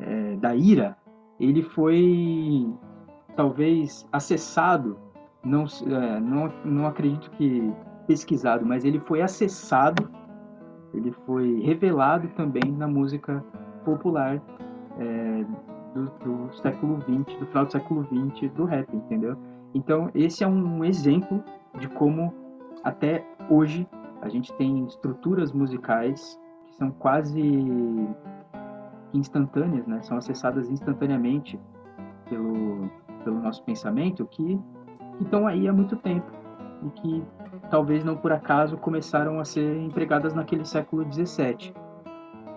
C: é, da ira, ele foi talvez acessado, não, é, não, não acredito que pesquisado, mas ele foi acessado, ele foi revelado também na música popular é, do, do, século XX, do final do século XX, do rap, entendeu? Então, esse é um exemplo de como até hoje a gente tem estruturas musicais que são quase instantâneas, né? São acessadas instantaneamente pelo, pelo nosso pensamento que estão aí há muito tempo e que talvez não por acaso começaram a ser empregadas naquele século 17.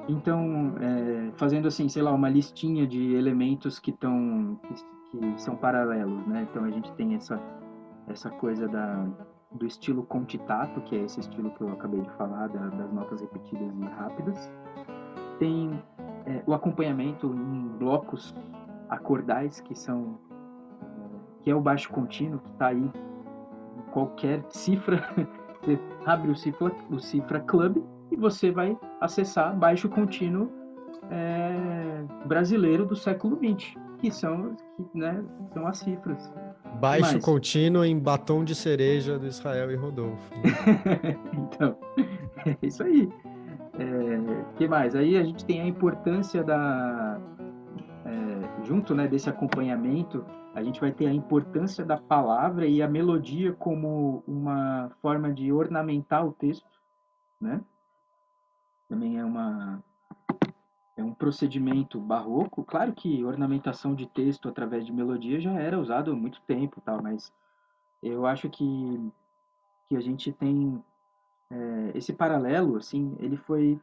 C: Então, é, fazendo assim, sei lá, uma listinha de elementos que estão que, que, são paralelos, né? Então a gente tem essa essa coisa da do estilo contitato, que é esse estilo que eu acabei de falar, da, das notas repetidas e rápidas. Tem é, o acompanhamento em blocos acordais, que são é, que é o baixo contínuo, que está aí em qualquer cifra. Você abre o cifra, o cifra Club e você vai acessar baixo contínuo é, brasileiro do século XX, que são, que, né, são as cifras.
A: Baixo Mas... contínuo em batom de cereja do Israel e Rodolfo.
C: então, é isso aí. É, que mais? Aí a gente tem a importância da. É, junto né, desse acompanhamento, a gente vai ter a importância da palavra e a melodia como uma forma de ornamentar o texto, né? Também é uma, é um procedimento barroco. Claro que ornamentação de texto através de melodia já era usado há muito tempo, tal, mas eu acho que, que a gente tem é, esse paralelo, assim, ele foi,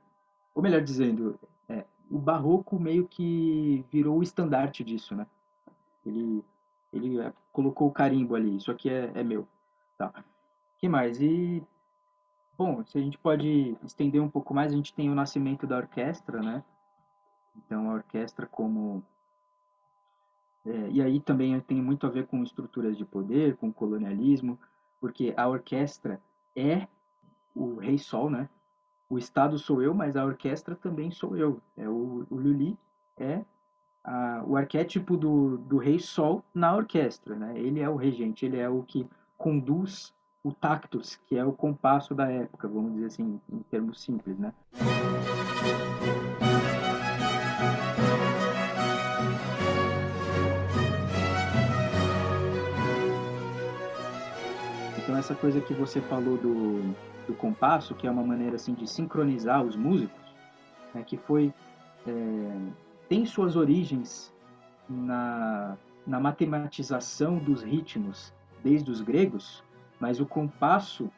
C: ou melhor dizendo, é, o barroco meio que virou o estandarte disso, né? Ele, ele é, colocou o carimbo ali, isso aqui é, é meu. Tá. que mais? E, bom, se a gente pode estender um pouco mais, a gente tem o nascimento da orquestra, né? Então, a orquestra como... É, e aí também tem muito a ver com estruturas de poder, com colonialismo, porque a orquestra é o rei sol, né? O estado sou eu, mas a orquestra também sou eu. É o, o Lully é a, o arquétipo do, do rei sol na orquestra, né? Ele é o regente, ele é o que conduz o tactus, que é o compasso da época, vamos dizer assim, em termos simples, né? Essa coisa que você falou do, do compasso, que é uma maneira assim de sincronizar os músicos, né, que foi é, tem suas origens na, na matematização dos ritmos desde os gregos, mas o compasso,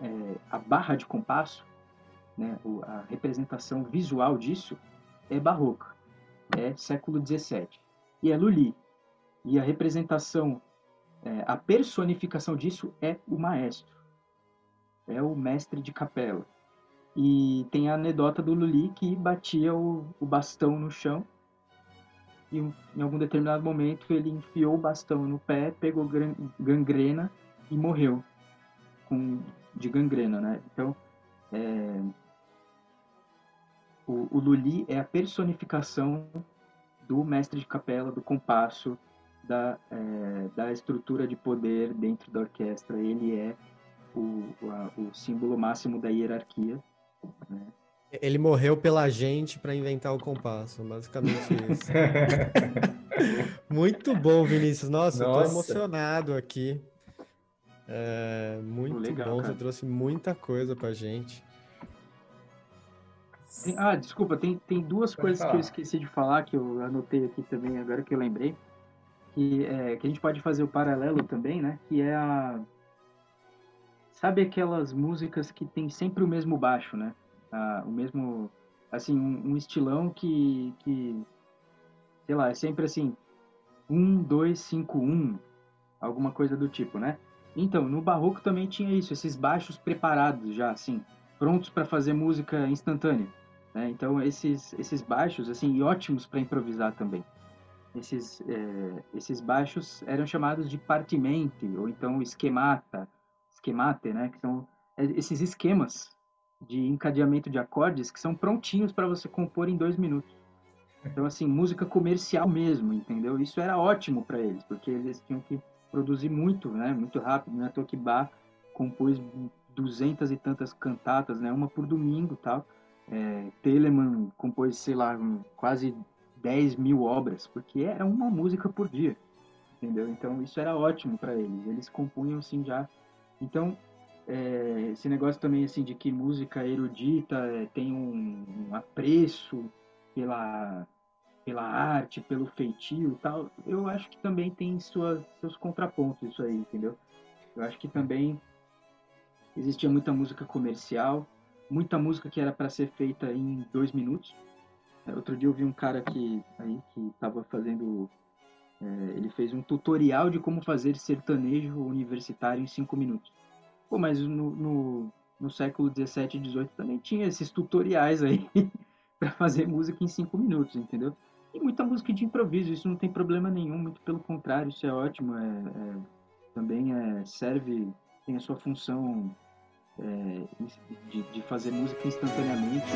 C: é, a barra de compasso, né, a representação visual disso é barroca, é século XVII e é Lully. E a representação é, a personificação disso é o maestro, é o mestre de capela. E tem a anedota do Luli que batia o, o bastão no chão e em algum determinado momento ele enfiou o bastão no pé, pegou gangrena e morreu com, de gangrena, né? Então, é, o, o Luli é a personificação do mestre de capela, do compasso, da, é, da estrutura de poder dentro da orquestra. Ele é o, a, o símbolo máximo da hierarquia. Né?
A: Ele morreu pela gente para inventar o compasso, basicamente isso. muito bom, Vinícius. Nossa, Nossa. eu tô emocionado aqui. É, muito Legal, bom, cara. você trouxe muita coisa pra gente.
C: ah, desculpa, tem, tem duas Pode coisas falar. que eu esqueci de falar, que eu anotei aqui também, agora que eu lembrei que, é, que a gente pode fazer o paralelo também, né? Que é a. Sabe aquelas músicas que tem sempre o mesmo baixo, né? Ah, o mesmo. Assim, um, um, estilão que, que. Sei lá, é sempre assim. Um, dois, cinco, um. Alguma coisa do tipo, né? Então, no Barroco também tinha isso, esses baixos preparados já, assim, prontos para fazer música instantânea. Né? Então, esses, esses baixos, assim, ótimos para improvisar também esses, é, esses baixos eram chamados de partimente, ou então esquemata, schemate, né? Que são é, esses esquemas de encadeamento de acordes que são prontinhos para você compor em dois minutos. Então, assim, música comercial mesmo, entendeu? Isso era ótimo para eles, porque eles tinham que produzir muito, né? Muito rápido, né? Bar compôs duzentas e tantas cantatas, né? Uma por domingo, tal. É, Telemann compôs, sei lá, quase 10 mil obras, porque era uma música por dia, entendeu? Então isso era ótimo para eles. Eles compunham assim já. Então é, esse negócio também assim de que música erudita é, tem um, um, apreço pela pela arte, pelo feitio e tal, eu acho que também tem suas, seus contrapontos isso aí, entendeu? Eu acho que também existia muita música comercial, muita música que era para ser feita em dois minutos. Outro dia eu vi um cara que aí que estava fazendo, é, ele fez um tutorial de como fazer sertanejo universitário em cinco minutos. Pô, mas no, no, no século 17 e 18 também tinha esses tutoriais aí para fazer música em cinco minutos, entendeu? E muita música de improviso, isso não tem problema nenhum, muito pelo contrário, isso é ótimo, é, é também é, serve, tem a sua função é, de, de fazer música instantaneamente.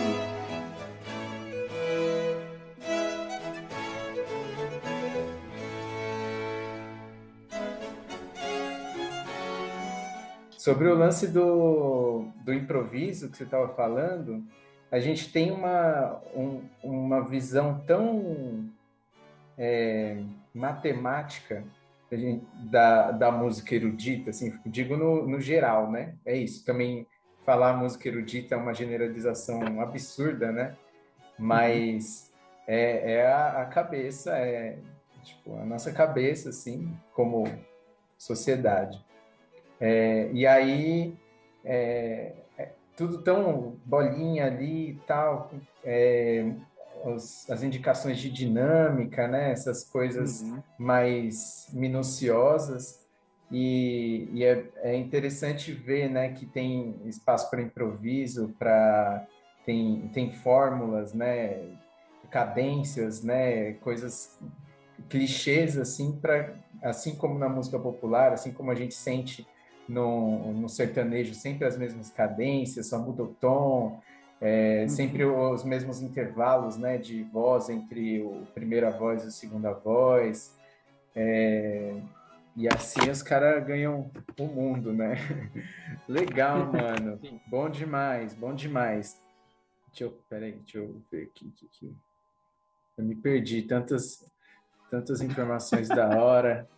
B: Sobre o lance do, do improviso que você estava falando, a gente tem uma, um, uma visão tão é, matemática da, da música erudita, assim, digo no, no geral, né? É isso. Também falar música erudita é uma generalização absurda, né? Mas é, é a, a, cabeça, é tipo, a nossa cabeça, assim, como sociedade. É, e aí, é, tudo tão bolinha ali e tal, é, os, as indicações de dinâmica, né? Essas coisas uhum. mais minuciosas. E, e é, é, interessante ver, né, que tem espaço para improviso, para tem, tem fórmulas, né, cadências, né, coisas clichês assim para assim como na música popular, assim como a gente sente no, no sertanejo sempre as mesmas cadências, só muda o tom, é, uhum. sempre os mesmos intervalos né, de voz entre o primeira voz e a segunda voz. É, e assim os caras ganham o mundo, né? Legal, mano. Bom demais, bom demais. Deixa eu, peraí, deixa eu ver aqui, aqui. Eu me perdi, tantas, tantas informações da hora.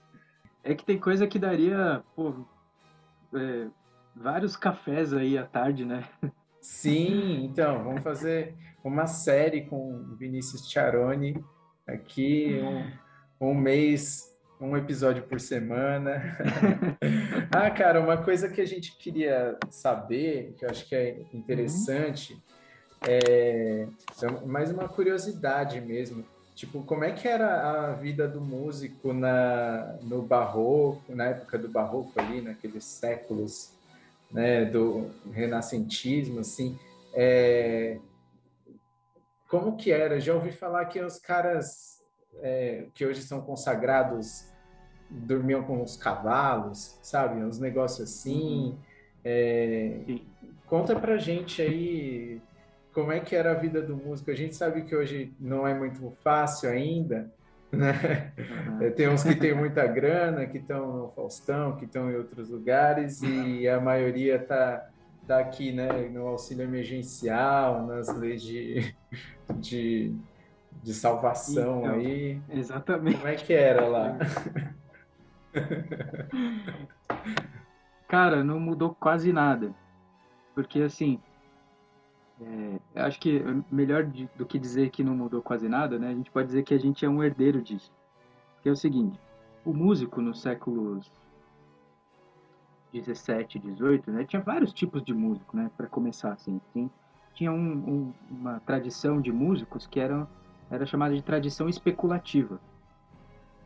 C: É que tem coisa que daria, pô, é, vários cafés aí à tarde, né?
B: Sim, então, vamos fazer uma série com Vinícius Charoni aqui, um, um mês, um episódio por semana. ah, cara, uma coisa que a gente queria saber, que eu acho que é interessante, é, é mais uma curiosidade mesmo. Tipo, como é que era a vida do músico na, no barroco, na época do barroco ali, naqueles séculos, né, do renascentismo, assim, é, como que era? Já ouvi falar que os caras é, que hoje são consagrados dormiam com os cavalos, sabe? Uns negócios assim. É, conta pra gente aí como é que era a vida do músico. A gente sabe que hoje não é muito fácil ainda, né? Uhum. Tem uns que têm muita grana, que estão no Faustão, que estão em outros lugares, e a maioria tá, tá aqui, né, no auxílio emergencial, nas leis de, de, de salvação então, aí.
C: Exatamente.
B: Como é que era lá?
C: Cara, não mudou quase nada. Porque assim, é, acho que melhor de, do que dizer que não mudou quase nada, né? A gente pode dizer que a gente é um herdeiro disso. Que é o seguinte, o músico nos séculos 17, 18, né? Tinha vários tipos de músico, né? Para começar, assim. Tinha, um, um, uma tradição de músicos que era, era chamada de tradição especulativa.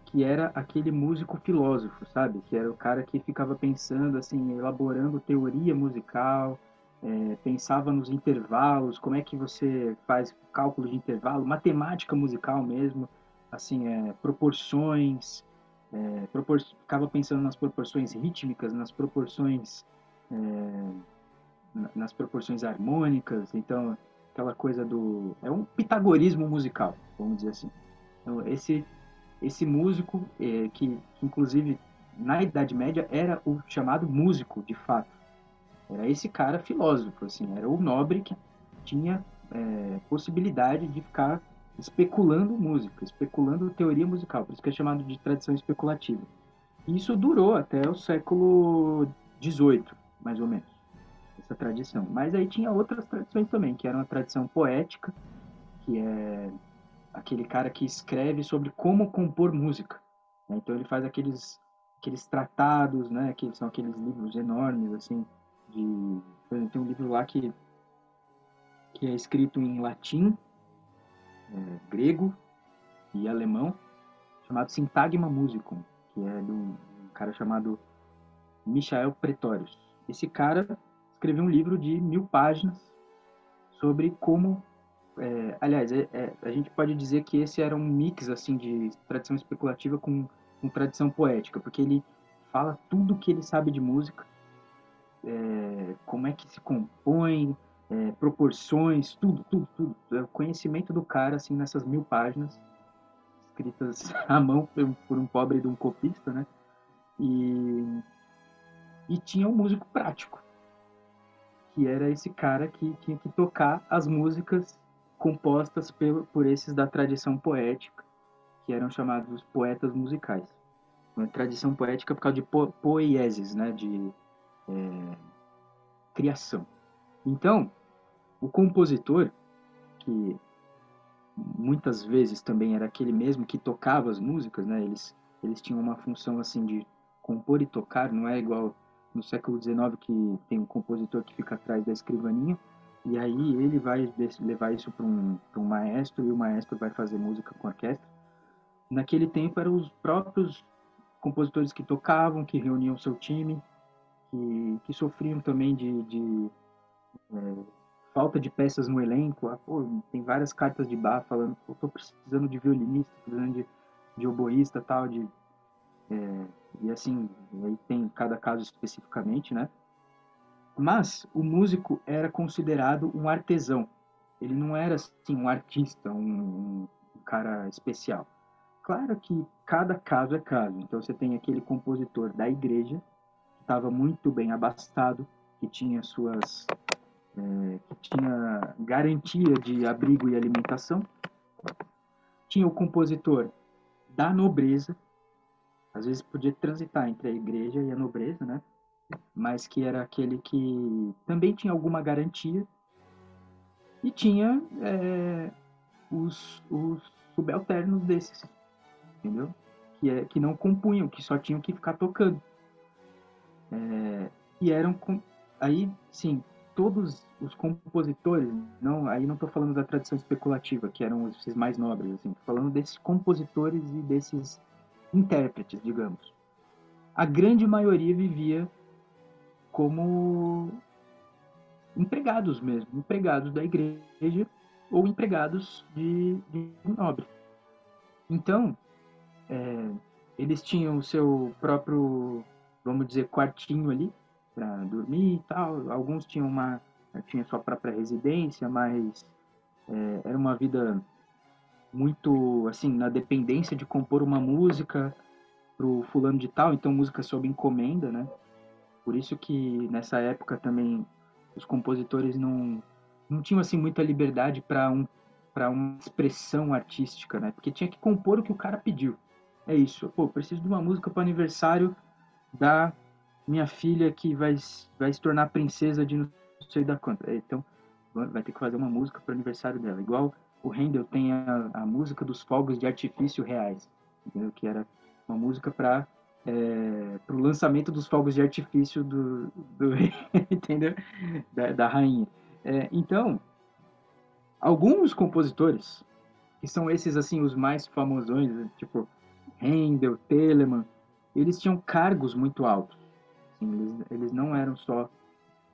C: Que era aquele músico filósofo, sabe? Que era o cara que ficava pensando, assim, elaborando teoria musical, é, pensava nos intervalos, como é que você faz cálculo de intervalo, matemática musical mesmo, assim, é, proporções, é, propor ficava pensando nas proporções rítmicas, nas proporções é, nas proporções harmônicas, então aquela coisa do é um pitagorismo musical, vamos dizer assim. Então, esse esse músico é, que, que inclusive na Idade Média era o chamado músico de fato. Era esse cara filósofo, assim, era o nobre que tinha é, possibilidade de ficar especulando música, especulando teoria musical, por isso que é chamado de tradição especulativa. E isso durou até o século XVIII, mais ou menos, essa tradição. Mas aí tinha outras tradições também, que era uma tradição poética, que é aquele cara que escreve sobre como compor música. Né? Então ele faz aqueles aqueles tratados, né, que são aqueles livros enormes assim, de tem um livro lá que que é escrito em latim, é, grego e alemão, chamado Sintagma Musicum, que é de um, um cara chamado Michael Pretorius. Esse cara escreveu um livro de mil páginas sobre como é, aliás, é, é, a gente pode dizer que esse era um mix assim de tradição especulativa com, com tradição poética, porque ele fala tudo o que ele sabe de música, é, como é que se compõe, é, proporções, tudo, tudo, tudo. É o conhecimento do cara, assim, nessas mil páginas, escritas à mão por, por um pobre de um copista, né? E, e tinha um músico prático, que era esse cara que tinha que tocar as músicas compostas por, por esses da tradição poética, que eram chamados poetas musicais. Uma tradição poética por causa de po poieses, né? De é, criação. Então, o compositor, que muitas vezes também era aquele mesmo que tocava as músicas, né? Eles, eles tinham uma função assim de compor e tocar, não é igual no século XIX que tem um compositor que fica atrás da escrivaninha e aí ele vai levar isso para um, um maestro e o maestro vai fazer música com orquestra. Naquele tempo eram os próprios compositores que tocavam, que reuniam seu time, que, que sofriam também de, de é, falta de peças no elenco. Ah, pô, tem várias cartas de bar falando, eu tô precisando de violinista, precisando de, de oboísta tal, de é, e assim, aí tem cada caso especificamente, né? Mas o músico era considerado um artesão. Ele não era assim um artista, um, um cara especial. Claro que cada caso é caso. Então você tem aquele compositor da igreja estava muito bem abastado, que tinha suas é, que tinha garantia de abrigo e alimentação. Tinha o compositor da nobreza, às vezes podia transitar entre a igreja e a nobreza, né? Mas que era aquele que também tinha alguma garantia. E tinha é, os, os subalternos desses, entendeu? Que, é, que não compunham, que só tinham que ficar tocando. É, e eram. Aí, sim, todos os compositores, não, aí não estou falando da tradição especulativa, que eram os mais nobres, assim, tô falando desses compositores e desses intérpretes, digamos. A grande maioria vivia como empregados mesmo, empregados da igreja ou empregados de, de nobre. Então, é, eles tinham o seu próprio, vamos dizer, quartinho ali, para dormir e tal. Alguns tinham uma tinha sua própria residência, mas é, era uma vida muito assim na dependência de compor uma música pro fulano de tal, então música sob encomenda, né? Por isso que nessa época também os compositores não não tinham assim muita liberdade para um para uma expressão artística, né? Porque tinha que compor o que o cara pediu. É isso. Pô, preciso de uma música para aniversário da minha filha que vai, vai se tornar princesa de não sei da quanto. É, então, vai ter que fazer uma música para o aniversário dela. Igual o Handel tem a, a música dos fogos de artifício reais, entendeu? que era uma música para é, o lançamento dos fogos de artifício do, do entendeu? Da, da rainha. É, então, alguns compositores, que são esses assim os mais famosões, tipo Handel, Telemann, eles tinham cargos muito altos. Assim, eles, eles não eram só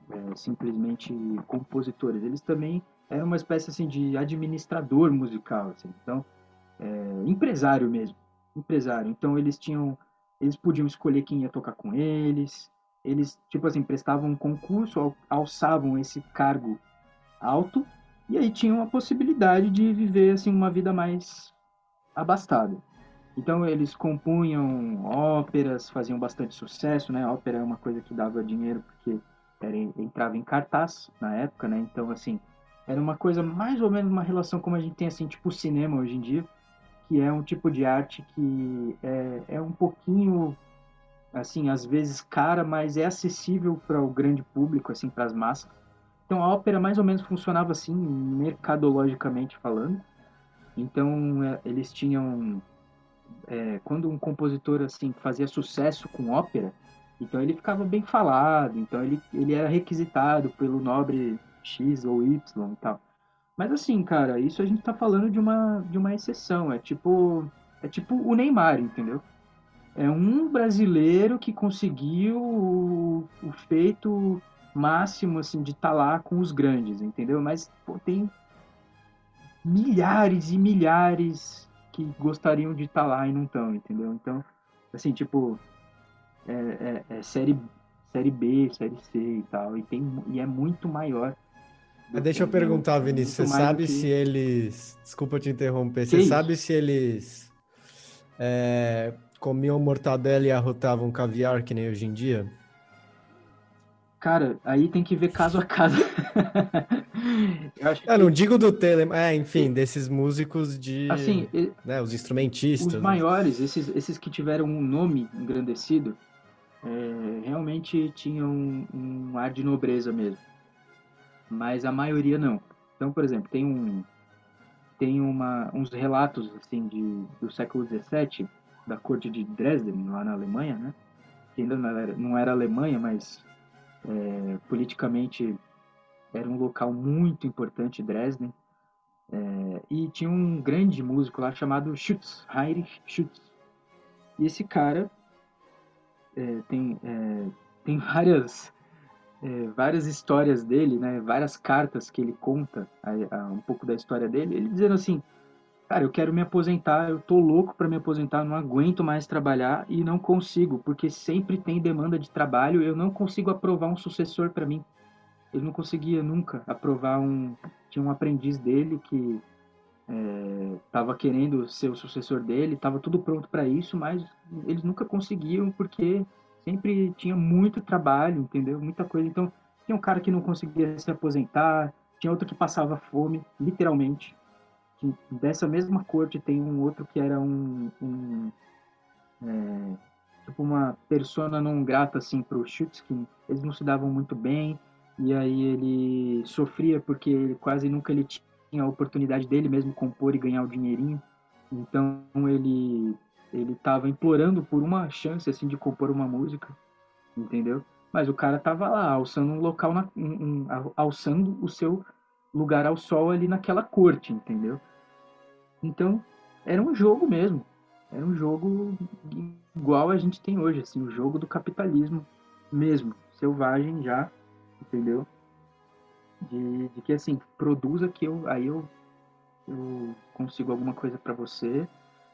C: é, simplesmente compositores, eles também eram uma espécie assim de administrador musical, assim, então é, empresário mesmo, empresário. Então eles tinham, eles podiam escolher quem ia tocar com eles, eles, tipo assim, prestavam um concurso, alçavam esse cargo alto, e aí tinham a possibilidade de viver, assim, uma vida mais abastada. Então eles compunham óperas, faziam bastante sucesso, né? A ópera é uma coisa que dava dinheiro porque era, entrava em cartaz na época, né? Então assim, era uma coisa mais ou menos uma relação como a gente tem assim, tipo cinema hoje em dia, que é um tipo de arte que é, é um pouquinho assim, às vezes cara, mas é acessível para o grande público, assim, para as massas. Então a ópera mais ou menos funcionava assim, mercadologicamente falando. Então é, eles tinham é, quando um compositor assim fazia sucesso com ópera, então ele ficava bem falado, então ele, ele era requisitado pelo nobre X ou Y e tal. Mas assim, cara, isso a gente tá falando de uma, de uma exceção, é tipo é tipo o Neymar, entendeu? É um brasileiro que conseguiu o, o feito máximo assim de estar tá lá com os grandes, entendeu? Mas pô, tem milhares e milhares que gostariam de estar tá lá e não estão, entendeu? Então, assim, tipo, é, é, é, série, série B, série C e tal, e, tem, e é muito maior.
A: Mas deixa eu perguntar, Vinícius, você sabe que... se eles. Desculpa te interromper, você sabe se eles é, comiam mortadela e arrotavam caviar que nem hoje em dia?
C: Cara, aí tem que ver caso a caso.
A: eu ah, que... não digo do Tele, é, enfim, desses músicos de.
C: Assim,
A: né, os instrumentistas.
C: Os maiores, esses, esses que tiveram um nome engrandecido, é, realmente tinham um, um ar de nobreza mesmo. Mas a maioria não. Então, por exemplo, tem um. Tem uma, uns relatos assim de, do século XVII, da corte de Dresden, lá na Alemanha, né? Que ainda não era, não era Alemanha, mas é, politicamente era um local muito importante, Dresden. É, e tinha um grande músico lá chamado Schütz, Heinrich Schütz. E esse cara é, tem, é, tem várias, é, várias histórias dele, né, várias cartas que ele conta a, a, um pouco da história dele. Ele dizendo assim: cara, eu quero me aposentar, eu tô louco para me aposentar, não aguento mais trabalhar e não consigo, porque sempre tem demanda de trabalho, eu não consigo aprovar um sucessor para mim. Ele não conseguia nunca aprovar um. Tinha um aprendiz dele que estava é, querendo ser o sucessor dele, estava tudo pronto para isso, mas eles nunca conseguiam porque sempre tinha muito trabalho, entendeu? Muita coisa. Então, tinha um cara que não conseguia se aposentar, tinha outro que passava fome, literalmente dessa mesma corte tem um outro que era um, um é, tipo uma persona não grata assim para o Schutzkin. Eles não se davam muito bem e aí ele sofria porque ele quase nunca ele tinha a oportunidade dele mesmo compor e ganhar o dinheirinho. Então ele ele estava implorando por uma chance assim de compor uma música, entendeu? Mas o cara tava lá alçando um local na, um, um, alçando o seu lugar ao sol ali naquela corte, entendeu? Então, era um jogo mesmo. Era um jogo igual a gente tem hoje, assim, o jogo do capitalismo mesmo, selvagem já, entendeu? De, de que assim, produza que eu aí eu, eu consigo alguma coisa para você,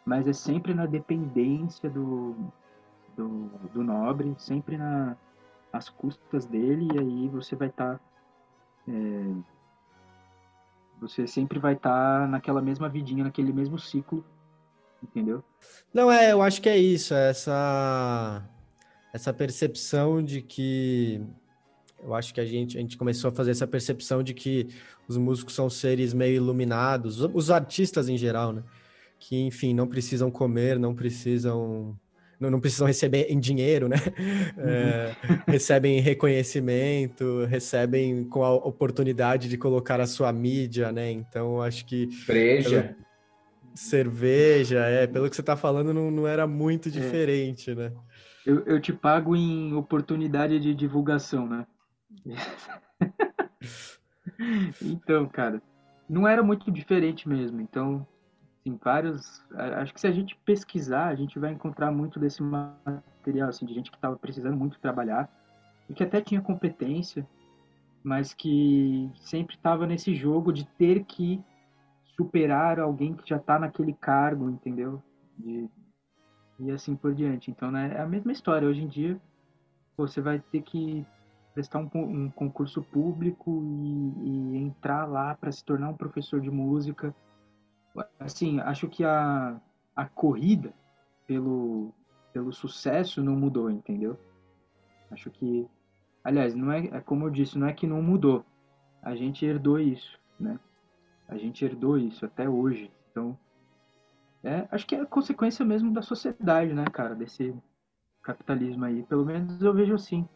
C: mas é sempre na dependência do, do, do nobre, sempre na, nas custas dele, e aí você vai estar tá, é, você sempre vai estar tá naquela mesma vidinha, naquele mesmo ciclo, entendeu?
A: Não, é, eu acho que é isso, é essa, essa percepção de que. Eu acho que a gente, a gente começou a fazer essa percepção de que os músicos são seres meio iluminados, os artistas em geral, né? Que, enfim, não precisam comer, não precisam não, não precisam receber em dinheiro, né? É, recebem reconhecimento, recebem com a oportunidade de colocar a sua mídia, né? Então, acho que.
B: Breja.
A: Pelo... Cerveja, é. Pelo que você está falando, não, não era muito é. diferente, é. né?
C: Eu, eu te pago em oportunidade de divulgação, né? então, cara, não era muito diferente mesmo. Então, tem vários. Acho que se a gente pesquisar, a gente vai encontrar muito desse material, assim, de gente que estava precisando muito trabalhar e que até tinha competência, mas que sempre estava nesse jogo de ter que superar alguém que já está naquele cargo, entendeu? De, e assim por diante. Então, né, é a mesma história. Hoje em dia, você vai ter que prestar um, um concurso público e, e entrar lá para se tornar um professor de música. Assim, acho que a, a corrida pelo, pelo sucesso não mudou, entendeu? Acho que, aliás, não é, é como eu disse, não é que não mudou. A gente herdou isso, né? A gente herdou isso até hoje. Então, é, acho que é consequência mesmo da sociedade, né, cara, desse capitalismo aí. Pelo menos eu vejo assim.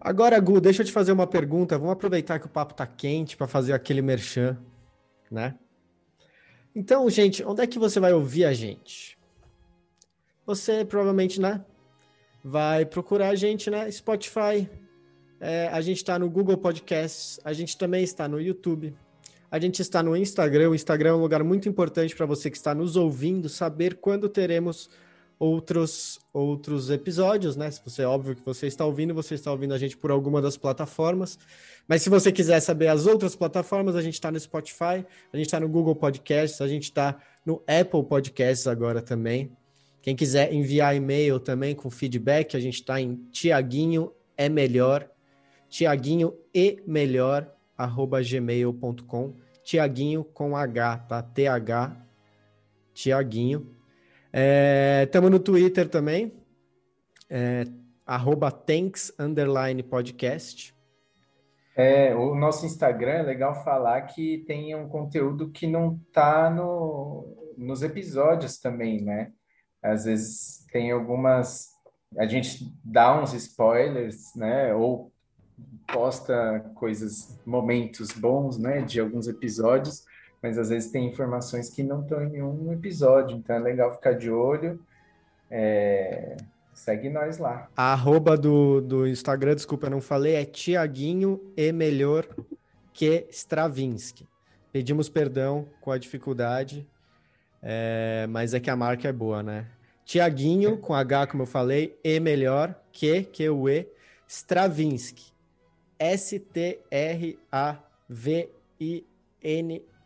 A: Agora, Gu, deixa eu te fazer uma pergunta. Vamos aproveitar que o papo tá quente para fazer aquele merchan, né? Então, gente, onde é que você vai ouvir a gente? Você provavelmente, né? Vai procurar a gente, né? Spotify. É, a gente está no Google Podcasts. A gente também está no YouTube. A gente está no Instagram. O Instagram é um lugar muito importante para você que está nos ouvindo saber quando teremos outros outros episódios, né? Se você óbvio que você está ouvindo, você está ouvindo a gente por alguma das plataformas. Mas se você quiser saber as outras plataformas, a gente está no Spotify, a gente está no Google Podcasts, a gente está no Apple Podcasts agora também. Quem quiser enviar e-mail também com feedback, a gente está em Tiaguinho é melhor, Tiaguinho e melhor arroba gmail.com, Tiaguinho com H, tá? T-H, Tiaguinho. Estamos é, no Twitter também, é, underline podcast.
B: É, o nosso Instagram é legal falar que tem um conteúdo que não está no, nos episódios também, né? Às vezes tem algumas. A gente dá uns spoilers, né? Ou posta coisas, momentos bons, né? De alguns episódios, mas às vezes tem informações que não estão em nenhum episódio, então é legal ficar de olho. É... Segue nós lá.
A: A arroba do, do Instagram, desculpa, eu não falei, é Tiaguinho e melhor que Stravinsky. Pedimos perdão com a dificuldade, é, mas é que a marca é boa, né? Tiaguinho, com H, como eu falei, e melhor que, que o E, Stravinsky.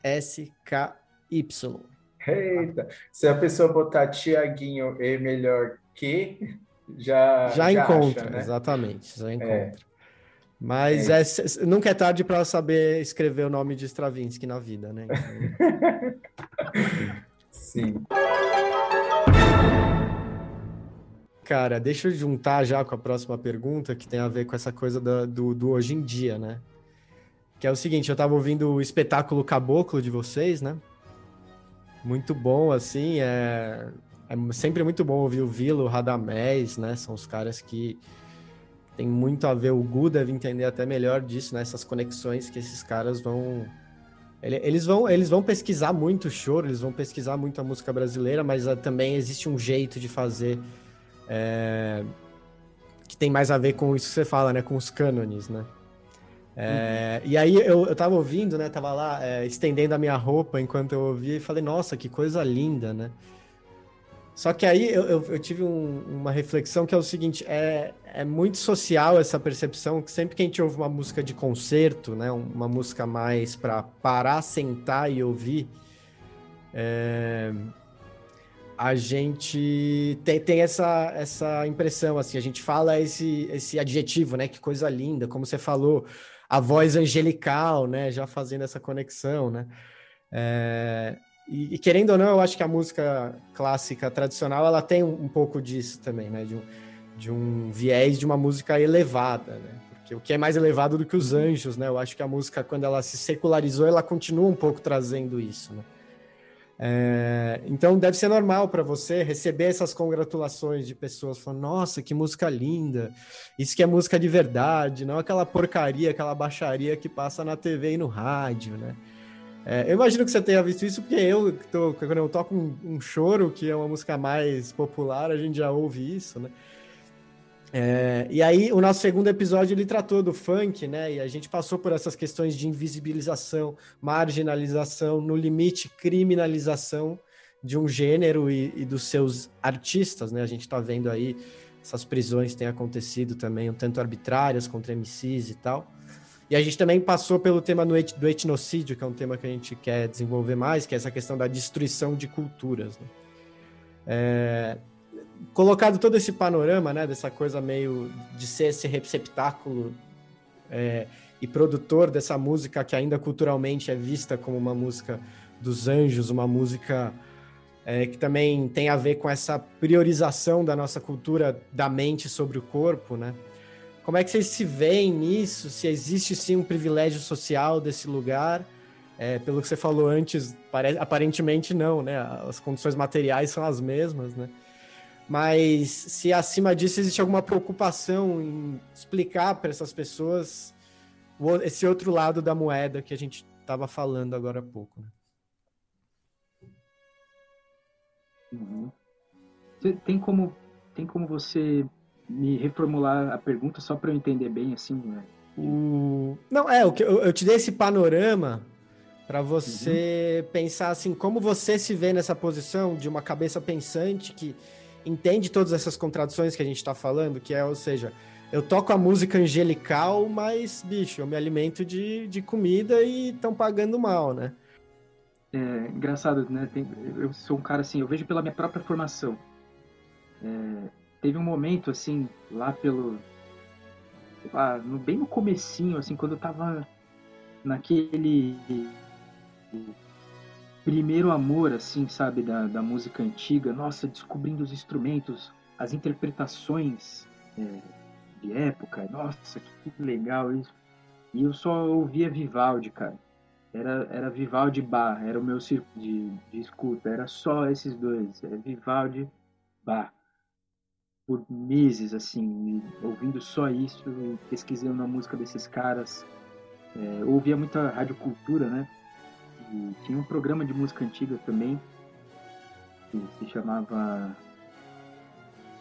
A: S-T-R-A-V-I-N-S-K-Y.
B: Eita, se a pessoa botar Tiaguinho e melhor que, já,
A: já, já encontra, acha, né? exatamente, já é. encontra. É. Mas é. É, nunca é tarde para saber escrever o nome de Stravinsky na vida, né?
B: Sim.
A: Cara, deixa eu juntar já com a próxima pergunta, que tem a ver com essa coisa do, do hoje em dia, né? Que é o seguinte, eu tava ouvindo o espetáculo Caboclo de vocês, né? Muito bom, assim, é... é sempre muito bom ouvir o Vilo, o Radamés, né? São os caras que tem muito a ver, o Gu deve entender até melhor disso, né? Essas conexões que esses caras vão... Eles vão, eles vão pesquisar muito o choro, eles vão pesquisar muito a música brasileira, mas ah, também existe um jeito de fazer é, que tem mais a ver com isso que você fala, né? Com os cânones, né? É, uhum. E aí eu, eu tava ouvindo, né? Tava lá é, estendendo a minha roupa enquanto eu ouvia e falei, nossa, que coisa linda, né? Só que aí eu, eu, eu tive um, uma reflexão que é o seguinte: é, é muito social essa percepção que sempre que a gente ouve uma música de concerto, né? Uma música mais para parar, sentar e ouvir. É, a gente tem, tem essa, essa impressão, assim, a gente fala esse, esse adjetivo, né? Que coisa linda, como você falou, a voz angelical, né? Já fazendo essa conexão, né? É, e, e, querendo ou não, eu acho que a música clássica tradicional, ela tem um, um pouco disso também, né? De um, de um viés de uma música elevada, né? Porque o que é mais elevado do que os anjos, né? Eu acho que a música, quando ela se secularizou, ela continua um pouco trazendo isso, né? É, então deve ser normal para você receber essas congratulações de pessoas falando: Nossa, que música linda! Isso que é música de verdade, não aquela porcaria, aquela baixaria que passa na TV e no rádio, né? É, eu imagino que você tenha visto isso, porque eu, tô, quando eu toco um, um choro, que é uma música mais popular, a gente já ouve isso, né? É, e aí, o nosso segundo episódio ele tratou do funk, né? E a gente passou por essas questões de invisibilização, marginalização, no limite, criminalização de um gênero e, e dos seus artistas, né? A gente está vendo aí essas prisões têm acontecido também, um tanto arbitrárias contra MCs e tal. E a gente também passou pelo tema do etnocídio, que é um tema que a gente quer desenvolver mais, que é essa questão da destruição de culturas. Né? É, colocado todo esse panorama, né, dessa coisa meio de ser esse receptáculo é, e produtor dessa música que ainda culturalmente é vista como uma música dos anjos, uma música é, que também tem a ver com essa priorização da nossa cultura da mente sobre o corpo, né? Como é que vocês se veem nisso? Se existe sim um privilégio social desse lugar? É, pelo que você falou antes, aparentemente não, né? As condições materiais são as mesmas, né? Mas se acima disso existe alguma preocupação em explicar para essas pessoas esse outro lado da moeda que a gente estava falando agora há pouco. Né?
C: Uhum. Tem como tem como você me reformular a pergunta só para eu entender bem assim, né?
A: O... Não, é, o que eu, eu te dei esse panorama para você uhum. pensar assim, como você se vê nessa posição de uma cabeça pensante que entende todas essas contradições que a gente está falando, que é, ou seja, eu toco a música angelical, mas, bicho, eu me alimento de, de comida e estão pagando mal, né?
C: É engraçado, né? Tem, eu sou um cara assim, eu vejo pela minha própria formação. É, teve um momento, assim, lá pelo. Lá, no, bem no comecinho, assim, quando eu tava naquele primeiro amor, assim, sabe, da, da música antiga. Nossa, descobrindo os instrumentos, as interpretações é, de época. Nossa, que legal isso. E eu só ouvia Vivaldi, cara. Era, era Vivaldi Bar, era o meu círculo de, de escuta. Era só esses dois, é Vivaldi Bar. Por meses, assim, ouvindo só isso, pesquisando a música desses caras. É, ouvia muita radiocultura, né? E tinha um programa de música antiga também, que se chamava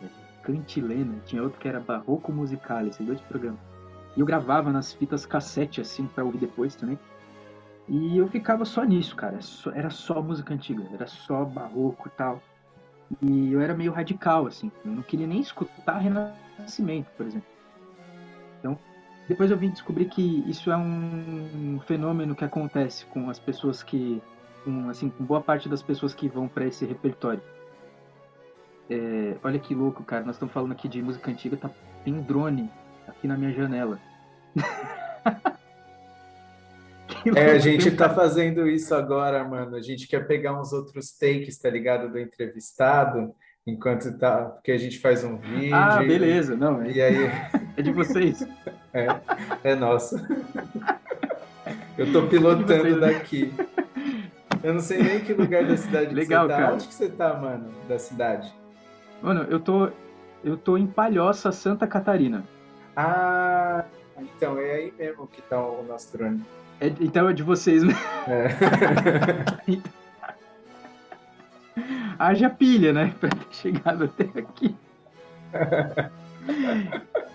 C: é, Cantilena, tinha outro que era Barroco Musical, esses dois programas. E eu gravava nas fitas cassete, assim, para ouvir depois também. E eu ficava só nisso, cara. Era só música antiga, era só barroco e tal. E eu era meio radical, assim. Eu não queria nem escutar Renascimento, por exemplo. Então, depois eu vim descobrir que isso é um fenômeno que acontece com as pessoas que, com, assim, com boa parte das pessoas que vão para esse repertório. É, olha que louco, cara. Nós estamos falando aqui de música antiga, tá, tem um drone aqui na minha janela.
B: é, a gente tá fazendo isso agora, mano. A gente quer pegar uns outros takes, tá ligado? Do entrevistado enquanto tá, porque a gente faz um vídeo.
C: Ah, beleza, não.
B: É, e aí
C: é de vocês.
B: É, é nosso. Eu tô pilotando é daqui. Eu não sei nem que lugar da cidade
C: Legal,
B: que você
C: tá. Cara.
B: Onde que você tá, mano, da cidade?
C: Mano, eu tô eu tô em Palhoça, Santa Catarina.
B: Ah, então é aí mesmo que tá o nosso drone.
C: É, então é de vocês, né?
B: É.
C: haja pilha, né? Pra ter chegado até aqui.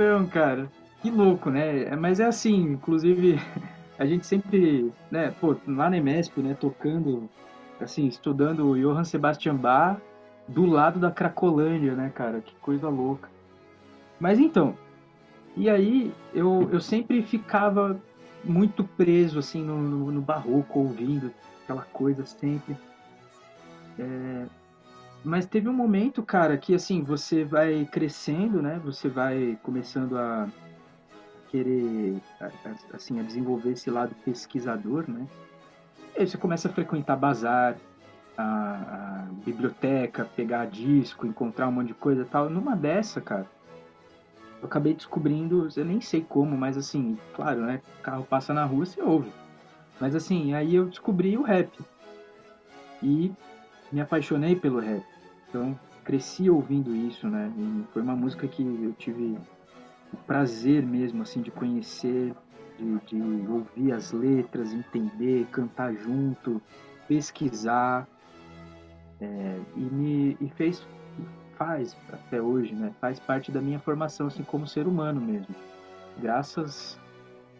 C: então, cara, que louco, né? Mas é assim, inclusive, a gente sempre, né, pô, lá na EMESP, né, tocando, assim, estudando o Johann Sebastian Bach do lado da Cracolândia, né, cara? Que coisa louca. Mas então, e aí eu, eu sempre ficava muito preso, assim, no, no, no barroco, ouvindo aquela coisa sempre. É, mas teve um momento, cara, que assim, você vai crescendo, né? Você vai começando a querer, assim, a desenvolver esse lado pesquisador, né? E aí você começa a frequentar bazar, a, a biblioteca, pegar disco, encontrar um monte de coisa e tal. Numa dessa, cara, eu acabei descobrindo, eu nem sei como, mas assim, claro, né? O carro passa na rua, você ouve. Mas assim, aí eu descobri o rap. E me apaixonei pelo rap. Então, cresci ouvindo isso, né? E foi uma música que eu tive o prazer mesmo, assim, de conhecer, de, de ouvir as letras, entender, cantar junto, pesquisar. É, e me e fez, faz até hoje, né? Faz parte da minha formação, assim, como ser humano mesmo. Graças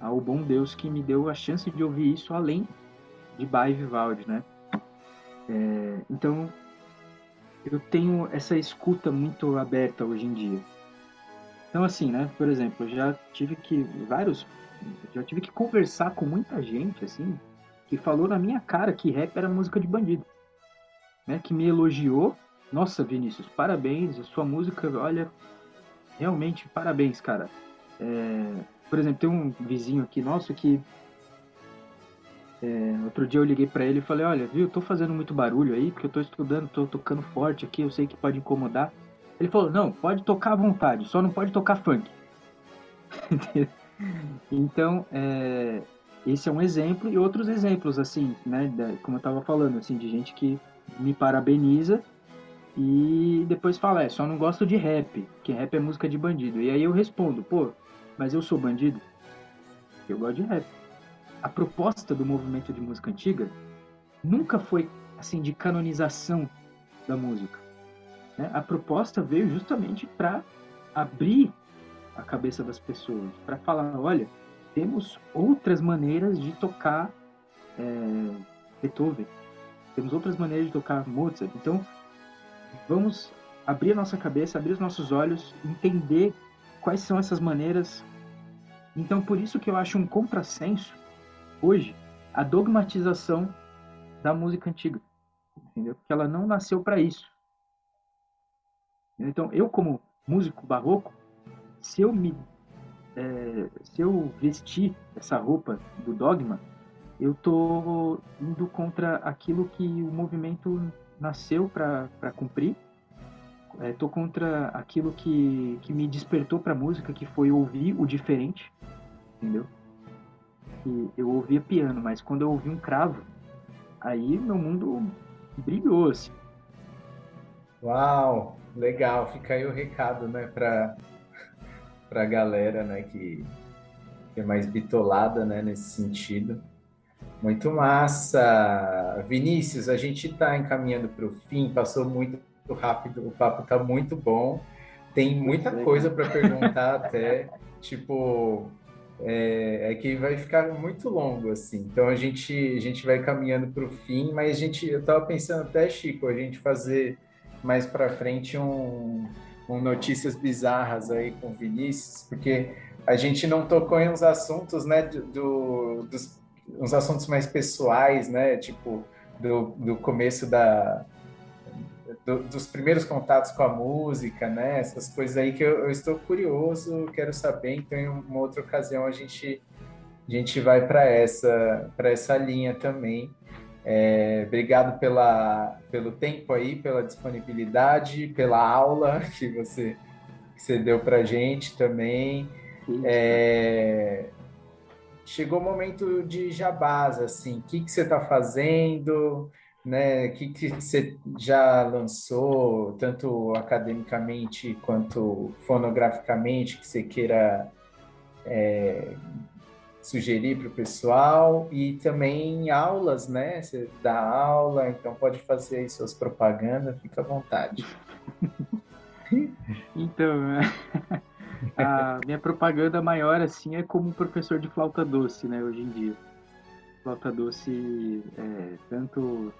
C: ao bom Deus que me deu a chance de ouvir isso além de Bai Vivaldi, né? É, então, eu tenho essa escuta muito aberta hoje em dia. Então, assim, né? Por exemplo, já tive que vários, já tive que conversar com muita gente, assim, que falou na minha cara que rap era música de bandido, né? Que me elogiou nossa, Vinícius, parabéns, a sua música, olha, realmente, parabéns, cara. É, por exemplo, tem um vizinho aqui nosso que é, outro dia eu liguei para ele e falei, olha, viu, eu tô fazendo muito barulho aí, porque eu tô estudando, tô tocando forte aqui, eu sei que pode incomodar. Ele falou, não, pode tocar à vontade, só não pode tocar funk. então, é, esse é um exemplo e outros exemplos, assim, né, como eu tava falando, assim, de gente que me parabeniza e depois fala, é, só não gosto de rap, que rap é música de bandido. E aí eu respondo, pô, mas eu sou bandido? Eu gosto de rap. A proposta do movimento de música antiga nunca foi, assim, de canonização da música. Né? A proposta veio justamente para abrir a cabeça das pessoas, para falar, olha, temos outras maneiras de tocar é, Beethoven, temos outras maneiras de tocar Mozart. Então, vamos abrir a nossa cabeça, abrir os nossos olhos, entender quais são essas maneiras. Então, por isso que eu acho um contrassenso hoje a dogmatização da música antiga, entendeu? Porque ela não nasceu para isso. Então, eu como músico barroco, se eu me é, se eu vestir essa roupa do dogma, eu tô indo contra aquilo que o movimento nasceu para cumprir. É, tô contra aquilo que, que me despertou para música, que foi ouvir o diferente, entendeu? E eu ouvia piano, mas quando eu ouvi um cravo, aí meu mundo brilhou, assim.
B: Uau, legal. Fica aí o recado, né, para para a galera, né, que, que é mais bitolada, né, nesse sentido. Muito massa! Vinícius, a gente está encaminhando para o fim, passou muito rápido, o papo está muito bom. Tem muita coisa para perguntar até, tipo, é, é, que vai ficar muito longo, assim. Então a gente, a gente vai caminhando para o fim, mas a gente, eu estava pensando até, Chico, a gente fazer mais para frente um, um notícias bizarras aí com Vinícius, porque a gente não tocou em uns assuntos, né, do, dos uns assuntos mais pessoais, né? Tipo, do, do começo da. Do, dos primeiros contatos com a música, né? Essas coisas aí que eu, eu, estou curioso, quero saber. Então, em uma outra ocasião, a gente, a gente vai para essa, essa linha também. É, obrigado pela, pelo tempo aí, pela disponibilidade, pela aula que você, que você deu para gente também. É, chegou o momento de jabás, assim, o que, que você está fazendo, né? O que, que você já lançou, tanto academicamente quanto fonograficamente, que você queira é, sugerir para o pessoal e também aulas, né? Você dá aula, então pode fazer aí suas propagandas, fica à vontade.
C: então, a minha propaganda maior, assim, é como professor de flauta doce, né, hoje em dia. Flauta doce, é, tanto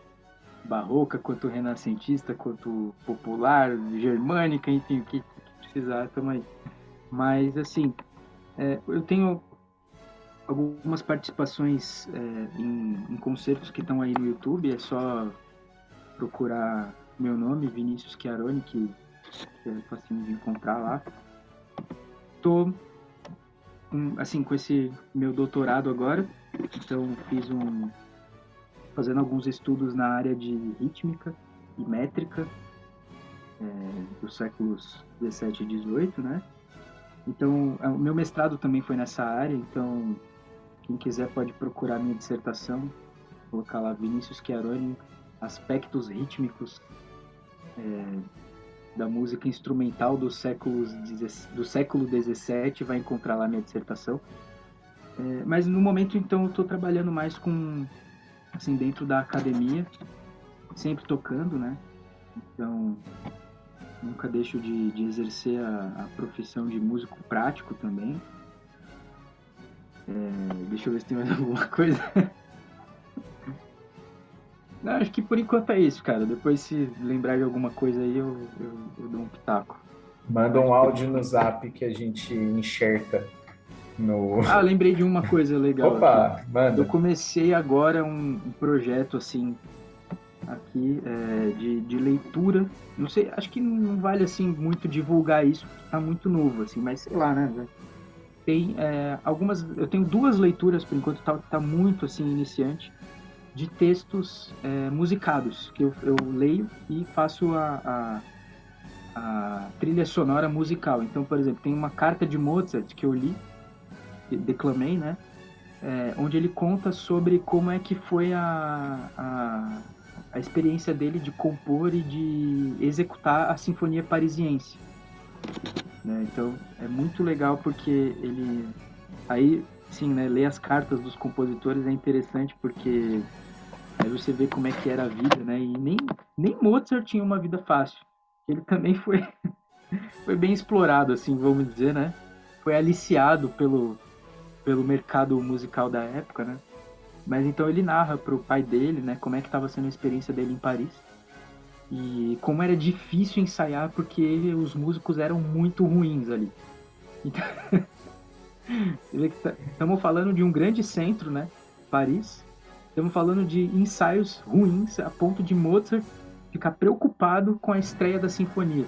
C: barroca, quanto renascentista, quanto popular, germânica, enfim, o que, precisar, tamo aí. Mas, assim, é, eu tenho algumas participações é, em, em, concertos que estão aí no YouTube, é só procurar meu nome, Vinícius Chiaroni, que, que é facinho de encontrar lá tô assim com esse meu doutorado agora, então fiz um fazendo alguns estudos na área de rítmica e métrica é, dos séculos 17 e 18, né? Então, é, o meu mestrado também foi nessa área, então quem quiser pode procurar minha dissertação, colocar lá Vinícius Chiaroni, aspectos rítmicos é, da música instrumental do século, do século XVII, vai encontrar lá minha dissertação. É, mas no momento, então, eu estou trabalhando mais com, assim, dentro da academia, sempre tocando, né? Então, nunca deixo de, de exercer a, a, profissão de músico prático também. É, deixa eu ver se tem mais alguma coisa. Não, acho que por enquanto é isso, cara. Depois, se lembrar de alguma coisa aí, eu, eu, eu dou um pitaco.
B: Manda um áudio no zap que a gente enxerta no.
C: Ah, lembrei de uma coisa legal.
B: Opa.
C: Eu comecei agora um, um projeto assim. aqui é, de, de leitura. Não sei, acho que não vale assim muito divulgar isso, tá muito novo, assim, mas sei lá, né? Tem é, algumas. Eu tenho duas leituras, por enquanto tá, tá muito assim iniciante, de textos é, musicados, que eu, eu leio e faço a, a, a trilha sonora musical. Então, por exemplo, tem uma carta de Mozart que eu li, declamei, né? é, onde ele conta sobre como é que foi a, a, a, experiência dele de compor e de executar a Sinfonia Parisiense. Né? Então é muito legal porque ele aí sim, né, ler as cartas dos compositores é interessante porque aí você vê como é que era a vida, né? E nem nem Mozart tinha uma vida fácil. Ele também foi foi bem explorado, assim, vamos dizer, né? Foi aliciado pelo pelo mercado musical da época, né? Mas então ele narra pro pai dele, né, como é que estava sendo a experiência dele em Paris. E como era difícil ensaiar porque os músicos eram muito ruins ali. Então, estamos tá, falando de um grande centro, né? Paris. Estamos falando de ensaios ruins a ponto de Mozart ficar preocupado com a estreia da sinfonia.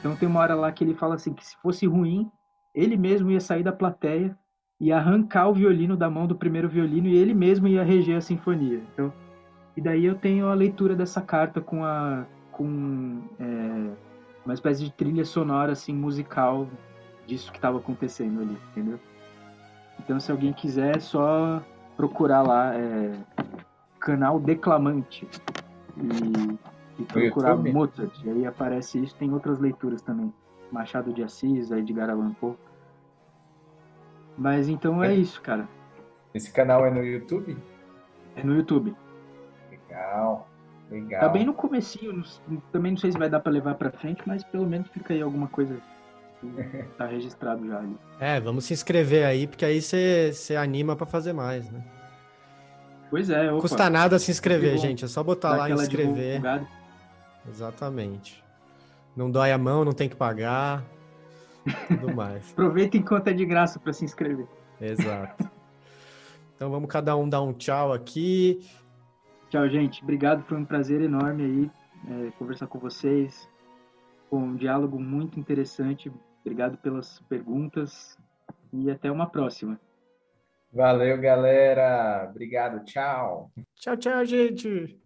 C: Então tem uma hora lá que ele fala assim que se fosse ruim, ele mesmo ia sair da plateia ia arrancar o violino da mão do primeiro violino e ele mesmo ia reger a sinfonia. Então, e daí eu tenho a leitura dessa carta com a com é, uma espécie de trilha sonora assim musical disso que estava acontecendo ali, entendeu? Então, se alguém quiser, é só procurar lá é, canal Declamante e, e procurar Mozart. E aí aparece isso. Tem outras leituras também. Machado de Assis, Edgar Allan Poe. Mas então é, é isso, cara.
B: Esse canal é no YouTube?
C: É no YouTube.
B: Legal, legal.
C: Tá bem no comecinho, também não sei se vai dar para levar para frente, mas pelo menos fica aí alguma coisa tá registrado já ali.
A: É, vamos se inscrever aí, porque aí você anima para fazer mais, né?
C: Pois é. Opa.
A: Custa nada se inscrever, gente. É só botar lá e inscrever. Exatamente. Não dói a mão, não tem que pagar tudo mais.
C: Aproveita enquanto é de graça para se inscrever.
A: Exato. Então vamos cada um dar um tchau aqui.
C: Tchau, gente. Obrigado, foi um prazer enorme aí é, conversar com vocês. Foi um diálogo muito interessante. Obrigado pelas perguntas e até uma próxima.
B: Valeu, galera. Obrigado. Tchau.
A: Tchau, tchau, gente.